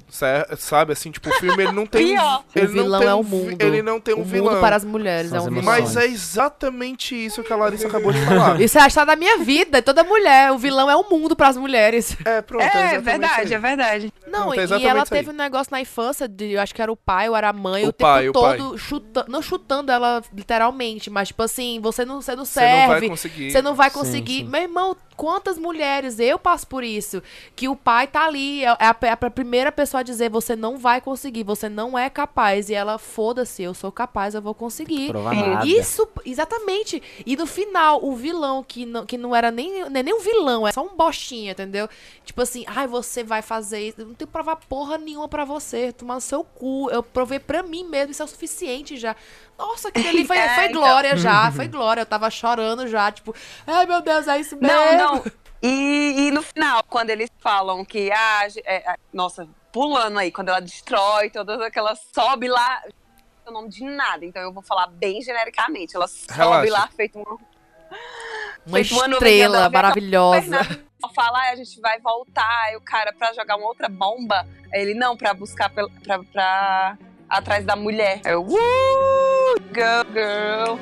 A: Sabe, assim, tipo, o filme ele não tem.
C: Pior.
A: Ele
B: o vilão
A: não tem
B: é o
A: um
B: mundo.
A: Ele não tem um
B: o
A: vilão.
B: mundo para as mulheres
D: São
B: é um vilão.
A: Mas é exatamente isso que a Larissa acabou de falar.
B: Isso é a história da minha vida, toda mulher. O vilão é o mundo para as mulheres.
A: É, pronto.
C: É,
A: exatamente
C: verdade,
A: isso
C: é verdade.
B: Não,
A: Pronto, é
B: e ela teve um negócio na infância, de, eu acho que era o pai ou era a mãe,
A: O
B: o,
A: pai,
B: tempo
A: o pai.
B: todo chutando, não chutando ela literalmente, mas tipo assim, você não, você não
A: Você não vai
B: serve,
A: conseguir.
B: você não vai
D: Sim,
B: conseguir.
D: sim.
B: Meu irmão, quantas mulheres, eu passo por isso, que o pai tá ali, é a, é a primeira pessoa a dizer, você não vai conseguir, você não é capaz, e ela, foda-se, eu sou capaz, eu vou conseguir. Isso, exatamente. E no final, o vilão, que não, que não era nem, é nem um vilão, é só um bostinha, entendeu? Tipo assim, ai, você vai fazer isso. Não tenho que provar porra nenhuma pra você. Tomar no seu cu. Eu provei pra mim mesmo, isso é o suficiente já. Nossa, aquilo ali foi,
C: É,
B: foi
C: então.
B: glória já, foi glória. Eu tava chorando já, tipo, ai meu Deus, é isso mesmo.
C: Não, não. E, e no final, quando eles falam que, ah, ge- é, é, nossa, pulando aí, quando ela destrói todas aquelas, sobe lá, o nome de nada, então eu vou falar bem genericamente, ela sobe
A: Relaxa.
C: lá, feito uma,
B: Uma
C: feito uma nuvem
B: estrela
C: andando,
B: maravilhosa.
C: Fala, ah, a gente vai voltar, aí o cara, pra jogar uma outra bomba, aí ele, não, pra buscar pel- pra, pra, atrás da mulher. Eu, uh, Go, girl.